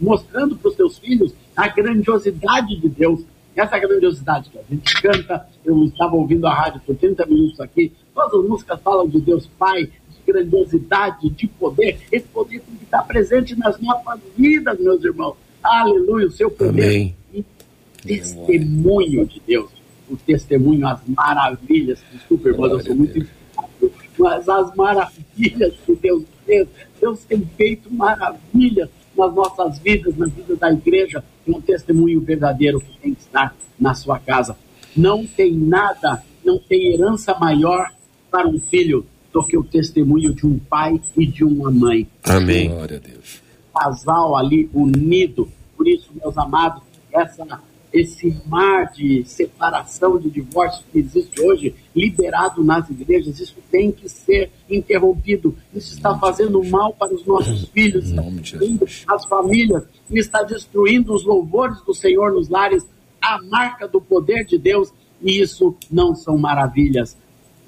mostrando para os seus filhos a grandiosidade de Deus, essa grandiosidade que a gente canta, eu estava ouvindo a rádio por 30 minutos aqui, todas as músicas falam de Deus Pai, de grandiosidade, de poder. Esse poder tem que estar presente nas nossas vidas, meus irmãos. Aleluia, o seu poder. Amém. E testemunho de Deus. O testemunho, as maravilhas. Desculpa, irmãos, eu sou muito mas as maravilhas que Deus fez. Deus tem feito maravilhas nas nossas vidas, na vida da igreja, é um testemunho verdadeiro que tem que estar na sua casa. Não tem nada, não tem herança maior para um filho do que o testemunho de um pai e de uma mãe. Amém. Glória a Deus. Casal ali unido. Por isso, meus amados, essa esse mar de separação, de divórcio que existe hoje, liberado nas igrejas, isso tem que ser interrompido. Isso está fazendo mal para os nossos filhos, está destruindo as famílias, está destruindo os louvores do Senhor nos lares, a marca do poder de Deus, e isso não são maravilhas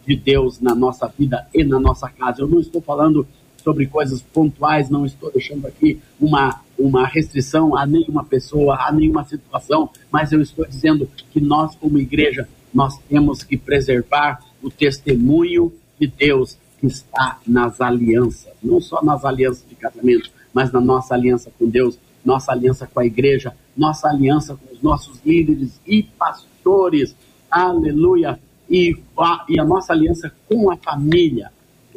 de Deus na nossa vida e na nossa casa. Eu não estou falando sobre coisas pontuais, não estou deixando aqui uma, uma restrição a nenhuma pessoa, a nenhuma situação, mas eu estou dizendo que nós, como igreja, nós temos que preservar o testemunho de Deus que está nas alianças, não só nas alianças de casamento, mas na nossa aliança com Deus, nossa aliança com a igreja, nossa aliança com os nossos líderes e pastores, aleluia, e a, e a nossa aliança com a família.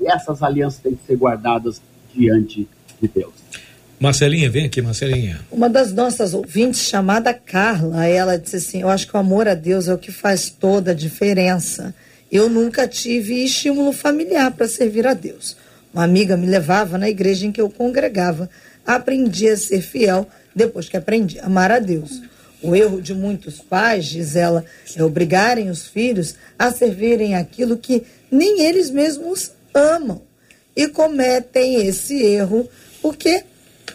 Essas alianças têm que ser guardadas diante de Deus. Marcelinha, vem aqui, Marcelinha. Uma das nossas ouvintes, chamada Carla, ela disse assim: Eu acho que o amor a Deus é o que faz toda a diferença. Eu nunca tive estímulo familiar para servir a Deus. Uma amiga me levava na igreja em que eu congregava. Aprendi a ser fiel depois que aprendi a amar a Deus. O erro de muitos pais, diz ela, é obrigarem os filhos a servirem aquilo que nem eles mesmos amam e cometem esse erro porque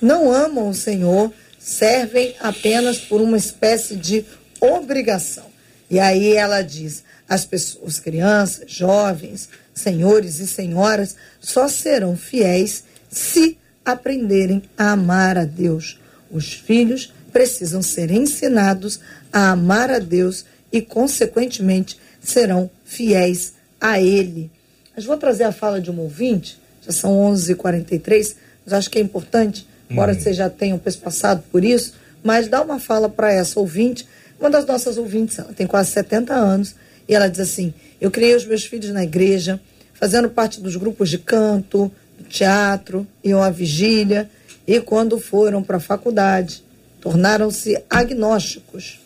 não amam o Senhor, servem apenas por uma espécie de obrigação. E aí ela diz: as pessoas, crianças, jovens, senhores e senhoras, só serão fiéis se aprenderem a amar a Deus. Os filhos precisam ser ensinados a amar a Deus e, consequentemente, serão fiéis a Ele. Mas vou trazer a fala de um ouvinte, já são 11h43, mas acho que é importante, embora uhum. você já tenha passado por isso, mas dá uma fala para essa ouvinte, uma das nossas ouvintes, ela tem quase 70 anos, e ela diz assim: Eu criei os meus filhos na igreja, fazendo parte dos grupos de canto, do teatro, iam à vigília, e quando foram para a faculdade, tornaram-se agnósticos,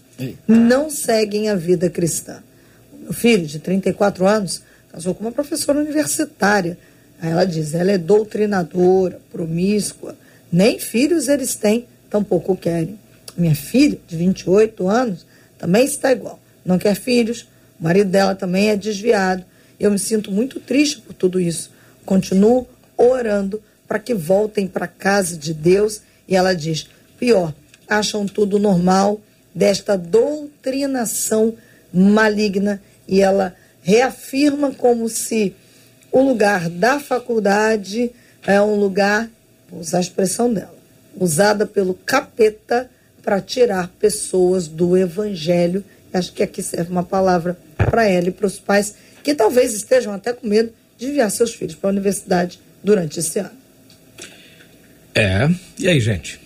não seguem a vida cristã. O meu filho, de 34 anos, casou com uma professora universitária. Aí ela diz, ela é doutrinadora, promíscua, nem filhos eles têm, tampouco querem. Minha filha, de 28 anos, também está igual. Não quer filhos, o marido dela também é desviado. Eu me sinto muito triste por tudo isso. Continuo orando para que voltem para a casa de Deus. E ela diz: pior, acham tudo normal desta doutrinação maligna. E ela reafirma como se o lugar da faculdade é um lugar, vou usar a expressão dela, usada pelo capeta para tirar pessoas do evangelho. Acho que aqui serve uma palavra para ela e para os pais que talvez estejam até com medo de enviar seus filhos para a universidade durante esse ano. É, e aí, gente?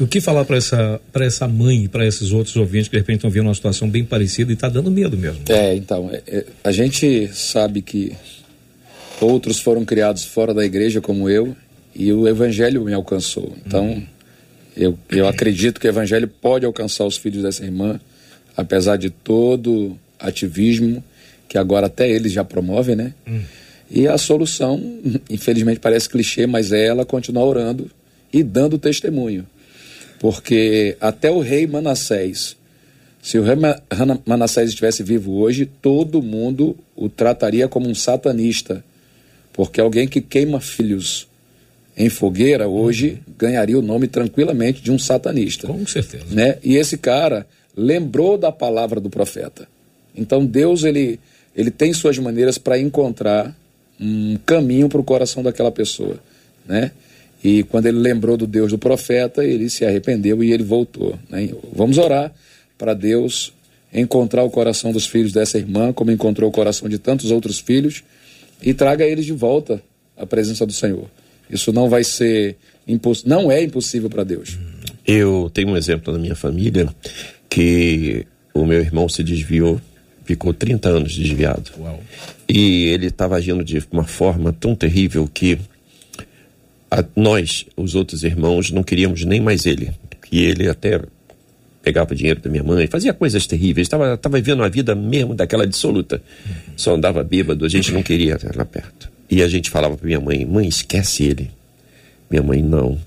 O que falar para essa, essa mãe e para esses outros ouvintes que de repente estão vendo uma situação bem parecida e está dando medo mesmo? É, então, é, é, a gente sabe que outros foram criados fora da igreja como eu e o evangelho me alcançou. Então, uhum. eu, eu acredito que o evangelho pode alcançar os filhos dessa irmã, apesar de todo ativismo que agora até eles já promovem, né? Uhum. E a solução, infelizmente parece clichê, mas é ela continuar orando e dando testemunho. Porque até o rei Manassés, se o rei Manassés estivesse vivo hoje, todo mundo o trataria como um satanista. Porque alguém que queima filhos em fogueira hoje ganharia o nome tranquilamente de um satanista. Com certeza. Né? E esse cara lembrou da palavra do profeta. Então Deus ele, ele tem suas maneiras para encontrar um caminho para o coração daquela pessoa, né? E quando ele lembrou do Deus do profeta, ele se arrependeu e ele voltou. Né? Vamos orar para Deus encontrar o coração dos filhos dessa irmã, como encontrou o coração de tantos outros filhos, e traga eles de volta à presença do Senhor. Isso não vai ser não é impossível para Deus. Eu tenho um exemplo na minha família que o meu irmão se desviou, ficou 30 anos desviado. Uau. E ele estava agindo de uma forma tão terrível que a, nós, os outros irmãos, não queríamos nem mais ele. E ele até pegava dinheiro da minha mãe, fazia coisas terríveis, estava tava vivendo uma vida mesmo daquela dissoluta. Só andava bêbado, a gente não queria lá perto. E a gente falava para minha mãe: mãe, esquece ele. Minha mãe, não.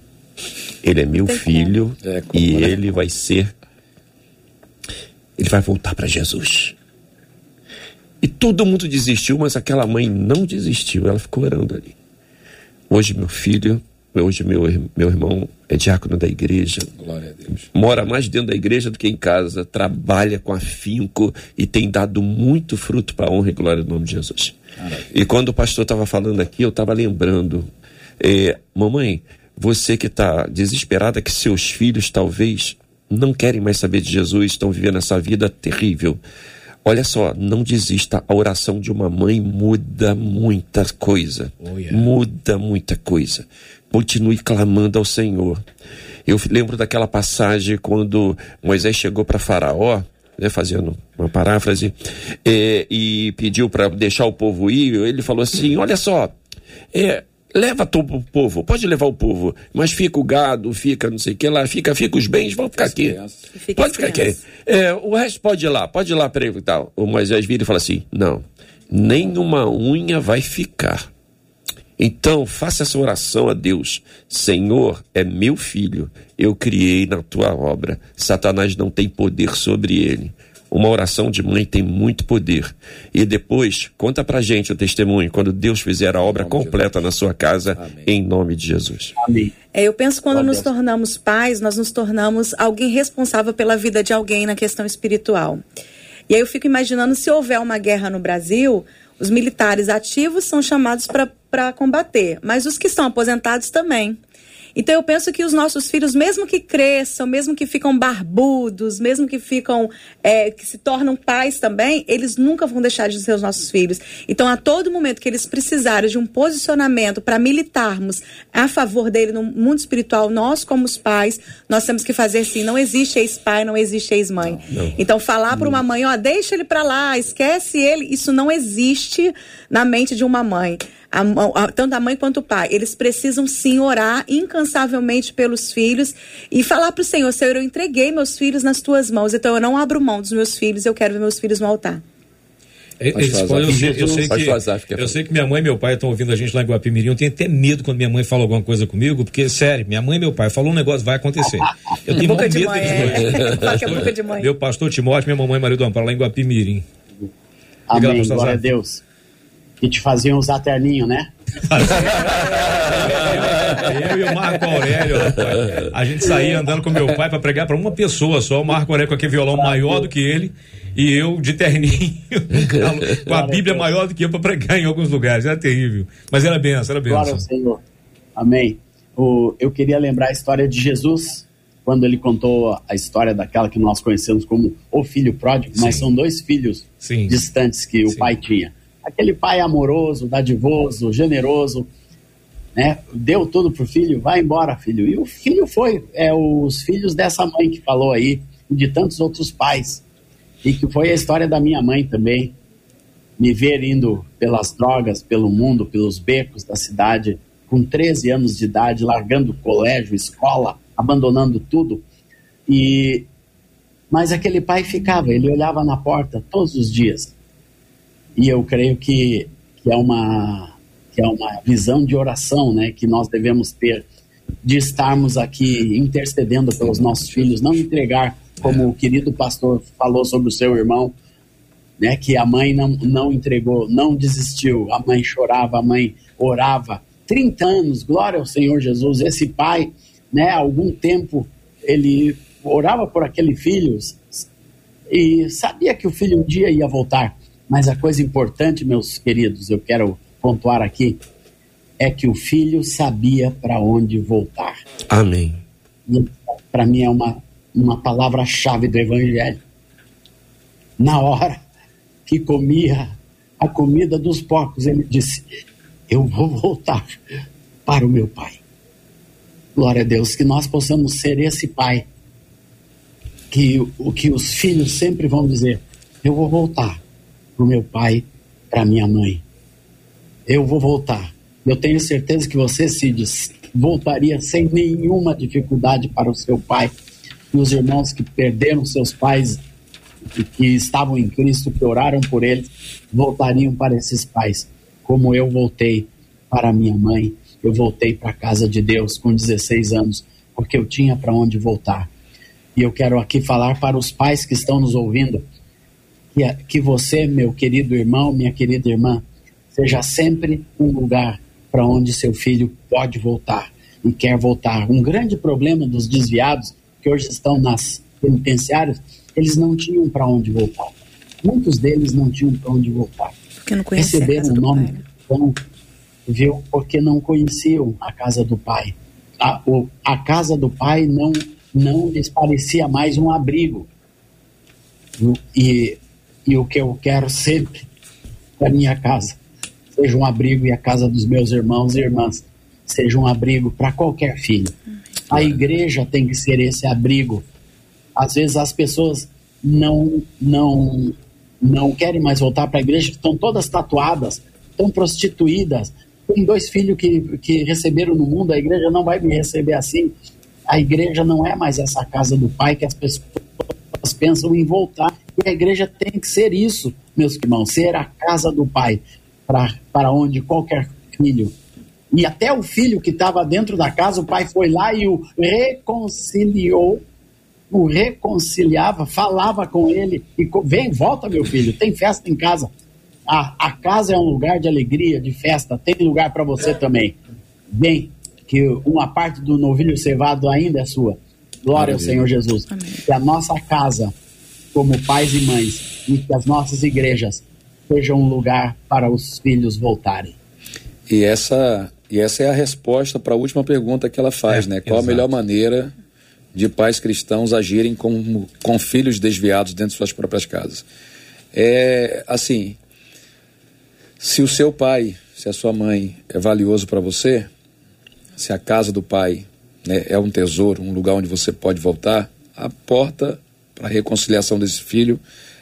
Ele é meu filho é, e ele vai ser. Ele vai voltar para Jesus. E todo mundo desistiu, mas aquela mãe não desistiu, ela ficou orando ali. Hoje, meu filho, hoje, meu, meu irmão é diácono da igreja. Glória a Deus. Mora mais dentro da igreja do que em casa, trabalha com afinco e tem dado muito fruto para a honra e glória do nome de Jesus. E quando o pastor estava falando aqui, eu estava lembrando, é, mamãe, você que está desesperada que seus filhos talvez não querem mais saber de Jesus, estão vivendo essa vida terrível. Olha só, não desista. A oração de uma mãe muda muita coisa. Oh, yeah. Muda muita coisa. Continue clamando ao Senhor. Eu lembro daquela passagem quando Moisés chegou para Faraó, né, fazendo uma paráfrase, é, e pediu para deixar o povo ir. Ele falou assim: Olha só, é, leva todo o povo, pode levar o povo, mas fica o gado, fica não sei o que lá, fica, fica os bens, vão ficar aqui. Pode ficar aqui. É, o resto pode ir lá, pode ir lá para ele e tal. O Moisés vira e fala assim: não, nenhuma unha vai ficar. Então, faça essa oração a Deus. Senhor, é meu filho, eu criei na tua obra. Satanás não tem poder sobre ele. Uma oração de mãe tem muito poder. E depois, conta pra gente o testemunho, quando Deus fizer a obra completa na sua casa, Amém. em nome de Jesus. Amém. É, eu penso que quando nos tornamos pais, nós nos tornamos alguém responsável pela vida de alguém na questão espiritual. E aí eu fico imaginando se houver uma guerra no Brasil, os militares ativos são chamados para combater, mas os que estão aposentados também. Então eu penso que os nossos filhos, mesmo que cresçam, mesmo que ficam barbudos, mesmo que ficam, é, que se tornam pais também, eles nunca vão deixar de ser os nossos filhos. Então a todo momento que eles precisarem de um posicionamento para militarmos a favor dele no mundo espiritual, nós como os pais, nós temos que fazer assim, não existe ex-pai, não existe ex-mãe. Então falar para uma mãe, ó, deixa ele para lá, esquece ele, isso não existe na mente de uma mãe a, a, tanto a mãe quanto o pai, eles precisam sim orar incansavelmente pelos filhos e falar para o Senhor: Senhor, eu entreguei meus filhos nas tuas mãos, então eu não abro mão dos meus filhos, eu quero ver meus filhos no altar. Eu, sei, eu, sei que, eu sei que minha mãe e meu pai estão ouvindo a gente lá em Guapimirim. Eu tenho até medo quando minha mãe fala alguma coisa comigo, porque, sério, minha mãe e meu pai falou um negócio, vai acontecer. Eu tenho boca medo mãe, é. (laughs) boca de mãe. Meu pastor Timóteo, minha mamãe Maria do Amparo, lá em Guapimirim. Amém, glória a Deus que te faziam usar terninho, né? (laughs) eu e o Marco Aurélio, rapaz, a gente saía andando com meu pai para pregar para uma pessoa só, o Marco Aurélio com aquele violão maior do que ele e eu de terninho, (laughs) com a Bíblia maior do que eu para pregar em alguns lugares. Era terrível. Mas era benção, era benção. Glória ao Senhor. Amém. O, eu queria lembrar a história de Jesus, quando ele contou a história daquela que nós conhecemos como o filho pródigo, Sim. mas são dois filhos Sim. distantes que o Sim. pai tinha aquele pai amoroso, dadivoso, generoso, né? Deu tudo pro filho, vai embora, filho. E o filho foi, é os filhos dessa mãe que falou aí, e de tantos outros pais. E que foi a história da minha mãe também. Me ver indo pelas drogas, pelo mundo, pelos becos da cidade, com 13 anos de idade, largando colégio, escola, abandonando tudo. E mas aquele pai ficava, ele olhava na porta todos os dias e eu creio que, que, é, uma, que é uma visão de oração né, que nós devemos ter, de estarmos aqui intercedendo pelos nossos filhos, não entregar, como o querido pastor falou sobre o seu irmão, né, que a mãe não, não entregou, não desistiu, a mãe chorava, a mãe orava. 30 anos, glória ao Senhor Jesus. Esse pai, né, algum tempo, ele orava por aquele filho e sabia que o filho um dia ia voltar. Mas a coisa importante, meus queridos, eu quero pontuar aqui, é que o filho sabia para onde voltar. Amém. Para mim é uma, uma palavra-chave do Evangelho. Na hora que comia a comida dos porcos, ele disse: Eu vou voltar para o meu pai. Glória a Deus, que nós possamos ser esse pai que o que os filhos sempre vão dizer: Eu vou voltar para o meu pai, para minha mãe. Eu vou voltar. Eu tenho certeza que você, Cid, voltaria sem nenhuma dificuldade para o seu pai. E os irmãos que perderam seus pais e que estavam em Cristo, que oraram por eles, voltariam para esses pais, como eu voltei para minha mãe. Eu voltei para a casa de Deus com 16 anos, porque eu tinha para onde voltar. e eu quero aqui falar para os pais que estão nos ouvindo, que, você, meu querido irmão, minha querida irmã, seja sempre um lugar para onde seu filho pode voltar e quer voltar. Um grande problema dos desviados que hoje estão nas penitenciárias, eles não tinham para onde voltar. Muitos deles não tinham para onde voltar. Porque não Receberam o nome bom, viu? Porque não conheciam a casa do pai. A, o, a casa do pai não não lhes parecia mais um abrigo. E, e o que eu quero sempre para minha casa seja um abrigo e a casa dos meus irmãos e irmãs seja um abrigo para qualquer filho. A igreja tem que ser esse abrigo. Às vezes as pessoas não não não querem mais voltar para a igreja, estão todas tatuadas, estão prostituídas. Tem dois filhos que, que receberam no mundo, a igreja não vai me receber assim. A igreja não é mais essa casa do pai que as pessoas pensam em voltar. E a igreja tem que ser isso, meus irmãos, ser a casa do pai para onde qualquer filho. E até o filho que estava dentro da casa, o pai foi lá e o reconciliou, o reconciliava, falava com ele e vem, volta meu filho, tem festa em casa. A, a casa é um lugar de alegria, de festa, tem lugar para você também. Vem, que uma parte do novilho cevado ainda é sua. Glória ao Senhor Jesus. Amém. Que a nossa casa, como pais e mães, e que as nossas igrejas seja um lugar para os filhos voltarem. E essa, e essa é a resposta para a última pergunta que ela faz, é, né? Qual exato. a melhor maneira de pais cristãos agirem com, com filhos desviados dentro de suas próprias casas? É assim, se o seu pai, se a sua mãe é valioso para você, se a casa do pai né, é um tesouro, um lugar onde você pode voltar, a porta para a reconciliação desse filho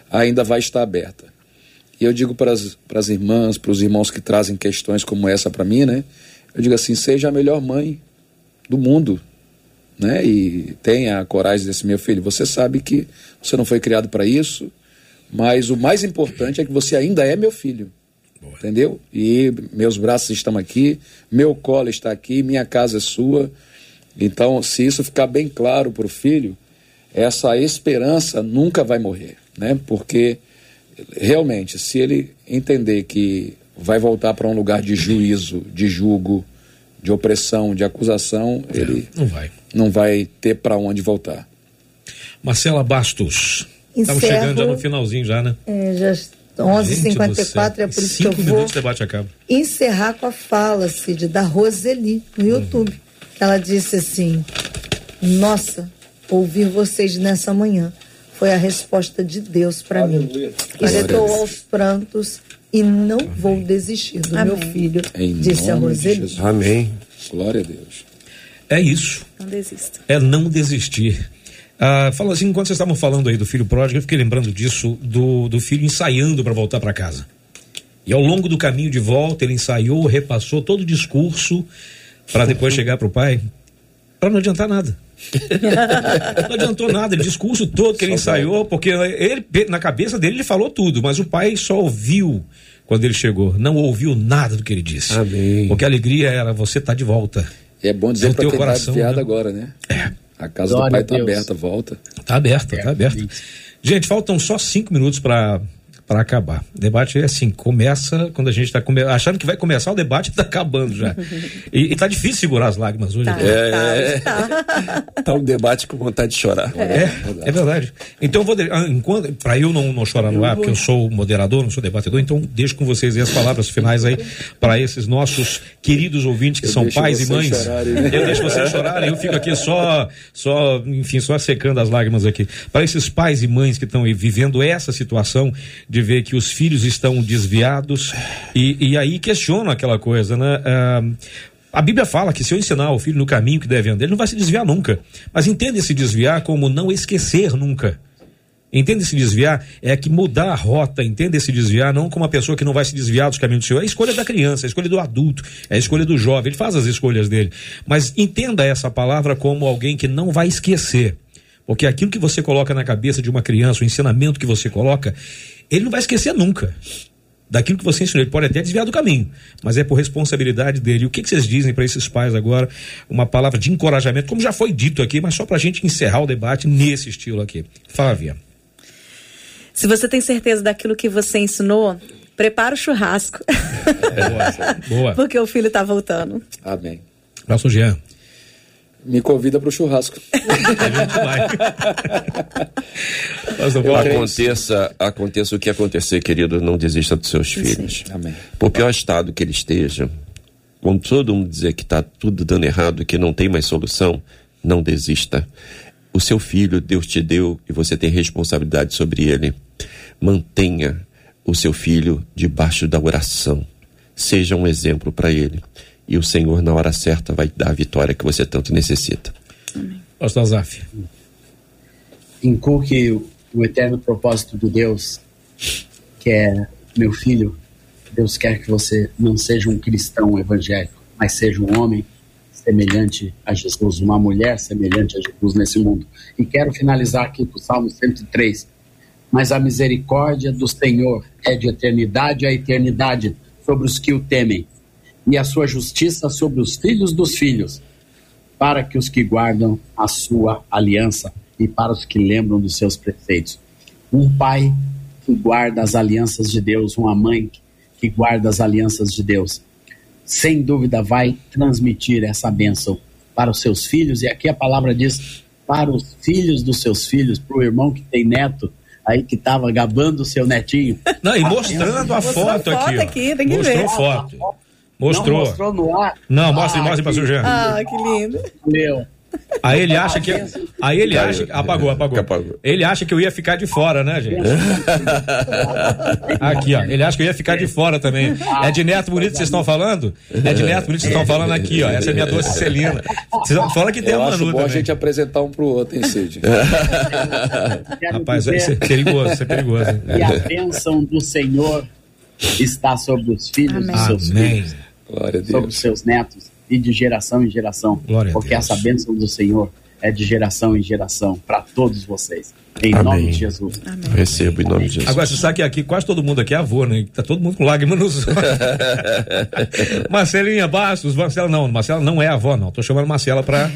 ainda vai estar aberta. E eu digo para as irmãs, para os irmãos que trazem questões como essa para mim, né? Eu digo assim: seja a melhor mãe do mundo, né? E tenha a coragem desse meu filho. Você sabe que você não foi criado para isso, mas o mais importante é que você ainda é meu filho. Boa. Entendeu? E meus braços estão aqui, meu colo está aqui, minha casa é sua. Então, se isso ficar bem claro para o filho, essa esperança nunca vai morrer, né? Porque realmente, se ele entender que vai voltar para um lugar de juízo, de julgo, de opressão, de acusação, é, ele não vai, não vai ter para onde voltar. Marcela Bastos, estamos chegando já no finalzinho já, né? É, já 11h54, é por isso que eu vou debate acaba. encerrar com a fala, Cid, da Roseli, no uhum. YouTube. Uhum. Ela disse assim, nossa, ouvir vocês nessa manhã foi a resposta de Deus para mim. Estou aos prantos e não Amém. vou desistir do Amém. meu filho, em disse a Roseli. De Amém. Glória a Deus. É isso. Não desista. É não desistir. Ah, fala assim, enquanto vocês estavam falando aí do filho pródigo, eu fiquei lembrando disso, do, do filho ensaiando para voltar para casa. E ao longo do caminho de volta, ele ensaiou, repassou todo o discurso para depois chegar para o pai, para não adiantar nada. Não adiantou nada, o discurso todo que ele ensaiou, porque ele, na cabeça dele ele falou tudo, mas o pai só ouviu quando ele chegou, não ouviu nada do que ele disse. Amém. Porque a alegria era você estar tá de volta. É bom dizer para quem coração, tá né? agora, né? É. A casa Glória do pai está aberta, volta. Está aberta, está aberta. Gente, faltam só cinco minutos para para acabar. O debate é assim, começa quando a gente está come... achando que vai começar o debate está acabando já. (laughs) E, está difícil segurar as lágrimas hoje. Tá, é, tá, é, tá. tá um debate com vontade de chorar. É, é, é verdade. Então vou ah, enquanto para eu não, não chorar no ar, porque eu sou moderador, não sou debatedor, então deixo com vocês as palavras finais aí para esses nossos queridos ouvintes que eu são pais e mães. Chorarem, né? Eu deixo vocês chorarem, eu fico aqui só só, enfim, só secando as lágrimas aqui. Para esses pais e mães que estão vivendo essa situação de ver que os filhos estão desviados e, e aí questionam aquela coisa, né? Ah, a Bíblia fala que se eu ensinar o filho no caminho que deve andar, ele não vai se desviar nunca. Mas entende se desviar como não esquecer nunca. Entende se desviar é que mudar a rota, entende se desviar não como uma pessoa que não vai se desviar dos caminhos do Senhor. É a escolha da criança, é a escolha do adulto, é a escolha do jovem. Ele faz as escolhas dele. Mas entenda essa palavra como alguém que não vai esquecer. Porque aquilo que você coloca na cabeça de uma criança, o ensinamento que você coloca, ele não vai esquecer nunca. daquilo que você ensinou. Ele pode até desviar do caminho, mas é por responsabilidade dele. O que, que vocês dizem para esses pais agora? Uma palavra de encorajamento, como já foi dito aqui, mas só para a gente encerrar o debate nesse estilo aqui. Flávia. Se você tem certeza daquilo que você ensinou, prepara o churrasco. Boa. Boa. (laughs) Porque o filho está voltando. Amém. Pastor Jean. Me convida para o churrasco. (laughs) (laughs) Aconteça, aconteça o que acontecer, querido, não desista dos seus filhos. Amém. Por pior estado que ele esteja, quando todo mundo dizer que está tudo dando errado, que não tem mais solução, não desista. O seu filho, Deus te deu e você tem responsabilidade sobre ele. Mantenha o seu filho debaixo da oração. Seja um exemplo para ele. E o Senhor, na hora certa, vai dar a vitória que você tanto necessita. Pastor Zaf. inculque o, o eterno propósito de Deus, que é, meu filho, Deus quer que você não seja um cristão evangélico, mas seja um homem semelhante a Jesus, uma mulher semelhante a Jesus nesse mundo. E quero finalizar aqui com o Salmo 103. Mas a misericórdia do Senhor é de eternidade a eternidade sobre os que o temem, e a sua justiça sobre os filhos dos filhos, para que os que guardam a sua aliança e para os que lembram dos seus preceitos. Um pai que guarda as alianças de Deus, uma mãe que guarda as alianças de Deus, sem dúvida vai transmitir essa bênção para os seus filhos, e aqui a palavra diz para os filhos dos seus filhos, para o irmão que tem neto, aí que estava gabando o seu netinho. (laughs) Não, e mostrando a Mostrou foto, a foto aqui. ó. aqui, tem que Mostrou ver. foto. Não Mostrou. mostrou no ar? Não, mostre, Ah, mostre, que pastor Jean. Ah, que lindo. Meu. Aí ele acha que. Aí ele acha. Apagou, apagou. Apagou. Ele acha que eu ia ficar de fora, né, gente? (laughs) Aqui, ó. Ele acha que eu ia ficar de fora também. É de neto bonito que vocês estão falando? É de neto bonito que vocês estão falando aqui, ó. Essa é minha doce Celina. Vocês fala que tem Eu uma acho Manu bom a gente apresentar um pro outro, hein, Cid? (laughs) Rapaz, vai dizer ser perigoso, isso é perigoso. hein? que a bênção do Senhor está sobre os filhos Amém. dos seus Amém. filhos, Glória a sobre os Deus. seus netos e de geração em geração. Glória a porque Deus. essa bênção do Senhor é de geração em geração para todos vocês. Em Amém. nome de Jesus. Recebo em nome de Jesus. Agora, você sabe que aqui quase todo mundo aqui é avô, né? Tá todo mundo com lágrimas nos olhos. (laughs) Marcelinha Bastos, Marcela não, Marcela não é avó, não. Tô chamando Marcela pra,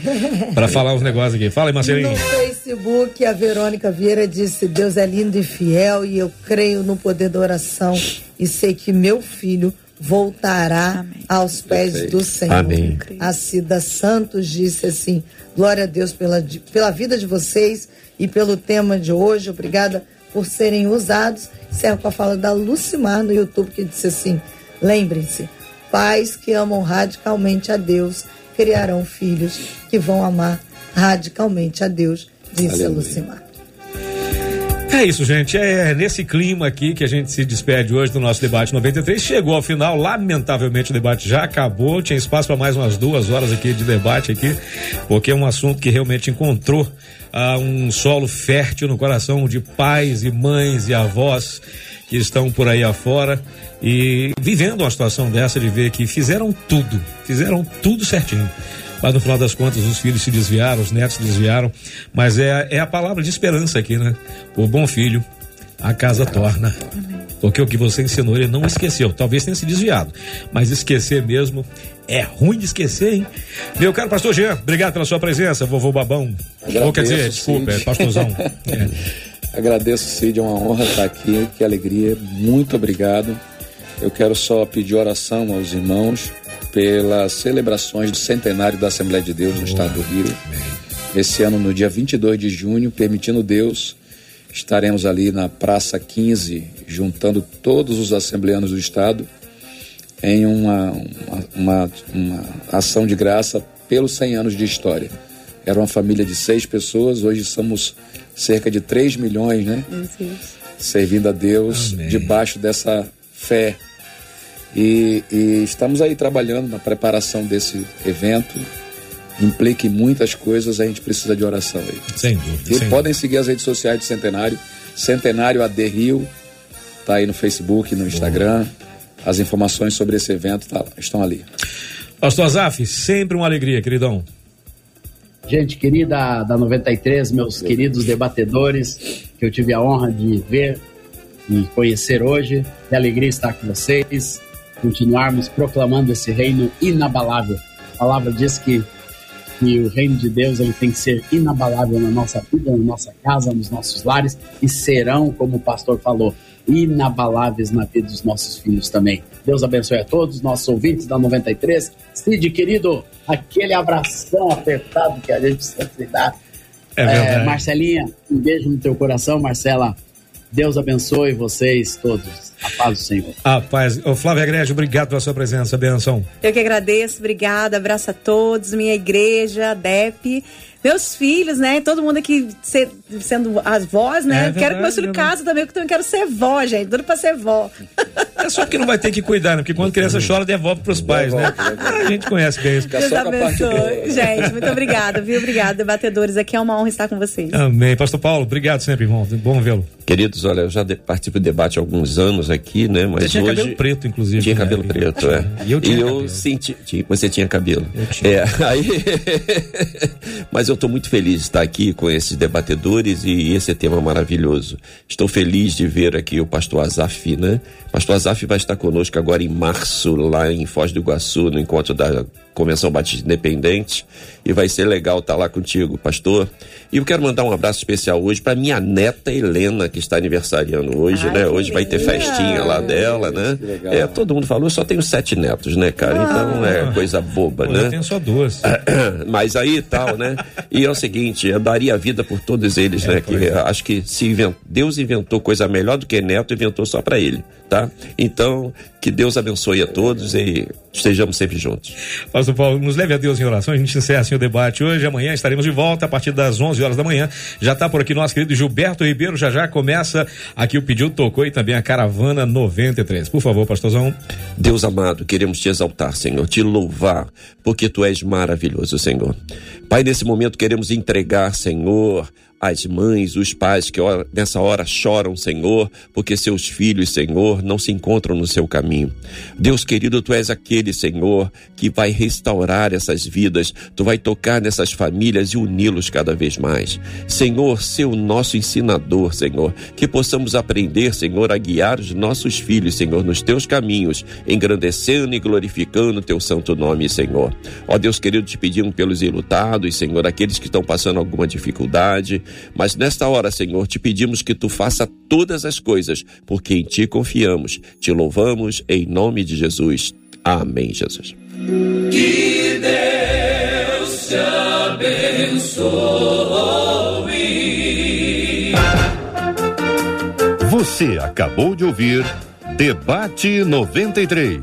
pra falar uns negócios aqui. Fala aí, Marcelinha. No Facebook, a Verônica Vieira disse: Deus é lindo e fiel e eu creio no poder da oração e sei que meu filho voltará Amém. aos pés Perfeito. do Senhor. Amém. A Cida Santos disse assim: Glória a Deus pela, pela vida de vocês e pelo tema de hoje. Obrigada por serem usados. Encerro com a fala da Lucimar no YouTube, que disse assim: Lembrem-se, pais que amam radicalmente a Deus criarão filhos que vão amar radicalmente a Deus, disse a Aleluia. Lucimar. É isso, gente. É nesse clima aqui que a gente se despede hoje do nosso debate 93. Chegou ao final, lamentavelmente o debate já acabou. Tinha espaço para mais umas duas horas aqui de debate aqui, porque é um assunto que realmente encontrou ah, um solo fértil no coração de pais e mães e avós que estão por aí afora e vivendo uma situação dessa de ver que fizeram tudo, fizeram tudo certinho. Mas no final das contas, os filhos se desviaram, os netos se desviaram. Mas é, é a palavra de esperança aqui, né? O bom filho, a casa torna. Porque o que você ensinou, ele não esqueceu. Talvez tenha se desviado. Mas esquecer mesmo é ruim de esquecer, hein? Meu caro pastor Jean, obrigado pela sua presença, vovô Babão. Ou quer dizer, Agradeço, desculpa, é pastorzão. (laughs) É. Agradeço, Cid, é uma honra estar aqui, que alegria, muito obrigado. Eu quero só pedir oração aos irmãos pelas celebrações do centenário da Assembleia de Deus no estado do Rio. Esse ano, no dia 22 de junho, permitindo Deus, estaremos ali na Praça 15, juntando todos os assembleanos do estado em uma, uma, uma, uma ação de graça pelos 100 anos de história. Era uma família de seis pessoas, hoje somos cerca de 3 milhões, né? Servindo a Deus Amém. debaixo dessa fé. E, e estamos aí trabalhando na preparação desse evento. Implica em muitas coisas, a gente precisa de oração aí. Sem dúvida. E sem podem seguir as redes sociais do Centenário. Centenário AD Rio. Tá aí no Facebook, no Instagram. As informações sobre esse evento tá- estão ali. dúvida. Pastor Azaf, sempre uma alegria, queridão. Gente querida da 93, meus queridos debatedores, que eu tive a honra de ver me conhecer hoje. Que alegria estar com vocês, continuarmos proclamando esse reino inabalável. A palavra diz que, que o reino de Deus ele tem que ser inabalável na nossa vida, na nossa casa, nos nossos lares e serão, como o pastor falou, inabaláveis na vida dos nossos filhos também. Deus abençoe a todos, nossos ouvintes da 93. Cid, querido, aquele abração apertado que a gente precisa te dar. É verdade. É, Marcelinha, um beijo no teu coração, Marcela. Deus abençoe vocês todos. A paz do Senhor. A paz. Ô, Flávia Egrégio, obrigado pela sua presença, benção. Eu que agradeço, obrigada, abraço a todos, minha igreja, DEP, meus filhos, né? Todo mundo aqui ser, sendo as vós, né? É quero que verdade, meus filhos verdade. casem também, porque eu também quero ser vó, gente. Tudo pra ser vó. É só que não vai ter que cuidar, né? Porque quando criança chora, devolve pros pais, né? A gente conhece bem isso. Deus abençoe. Gente, muito obrigada, viu? Obrigada, debatedores. Aqui é uma honra estar com vocês. Amém. Pastor Paulo, obrigado sempre, irmão. Bom vê-lo. Queridos, olha, eu já de- participo do debate há alguns anos aqui, né? Mas Você tinha hoje... cabelo preto, inclusive. Tinha né? cabelo preto, é. E eu tinha cabelo. senti. tinha- você tinha cabelo. Eu tinha. É, (laughs) aí. (laughs) Mas eu estou muito feliz de estar aqui com esses debatedores e esse tema maravilhoso. Estou feliz de ver aqui o pastor Azaf, né? Pastor Azaf vai estar conosco agora em março, lá em Foz do Iguaçu, no encontro da Convenção Batista Independente. E vai ser legal estar lá contigo, pastor. E eu quero mandar um abraço especial hoje para minha neta Helena, que está aniversariando hoje, Ai, né? Hoje vai ter festinha lá dela, né? É, todo mundo falou, eu só tenho sete netos, né, cara? Então é coisa boba, Pô, né? Eu tenho só duas. (coughs) Mas aí e tal, né? (laughs) E é o seguinte, eu daria a vida por todos eles, né? Que é. acho que se invent... Deus inventou coisa melhor do que neto, inventou só para ele, tá? Então, que Deus abençoe a todos e estejamos sempre juntos. Pastor Paulo, nos leve a Deus em oração. A gente encerra assim o debate hoje. Amanhã estaremos de volta a partir das 11 horas da manhã. Já está por aqui nosso querido Gilberto Ribeiro. Já já começa aqui o Pedido Tocou e também a Caravana 93. Por favor, pastorzão. Deus amado, queremos te exaltar, Senhor, te louvar, porque tu és maravilhoso, Senhor. Pai, nesse momento queremos entregar, Senhor, as mães, os pais que nessa hora choram, Senhor, porque seus filhos, Senhor, não se encontram no seu caminho. Deus querido, tu és aquele, Senhor, que vai restaurar essas vidas, tu vai tocar nessas famílias e uni-los cada vez mais. Senhor, ser o nosso ensinador, Senhor, que possamos aprender, Senhor, a guiar os nossos filhos, Senhor, nos teus caminhos, engrandecendo e glorificando o teu santo nome, Senhor. Ó Deus querido, te pedimos pelos enlutados, Senhor, aqueles que estão passando alguma dificuldade, mas nesta hora, Senhor, te pedimos que tu faça todas as coisas, porque em ti confiamos. Te louvamos em nome de Jesus. Amém, Jesus. Você acabou de ouvir Debate 93.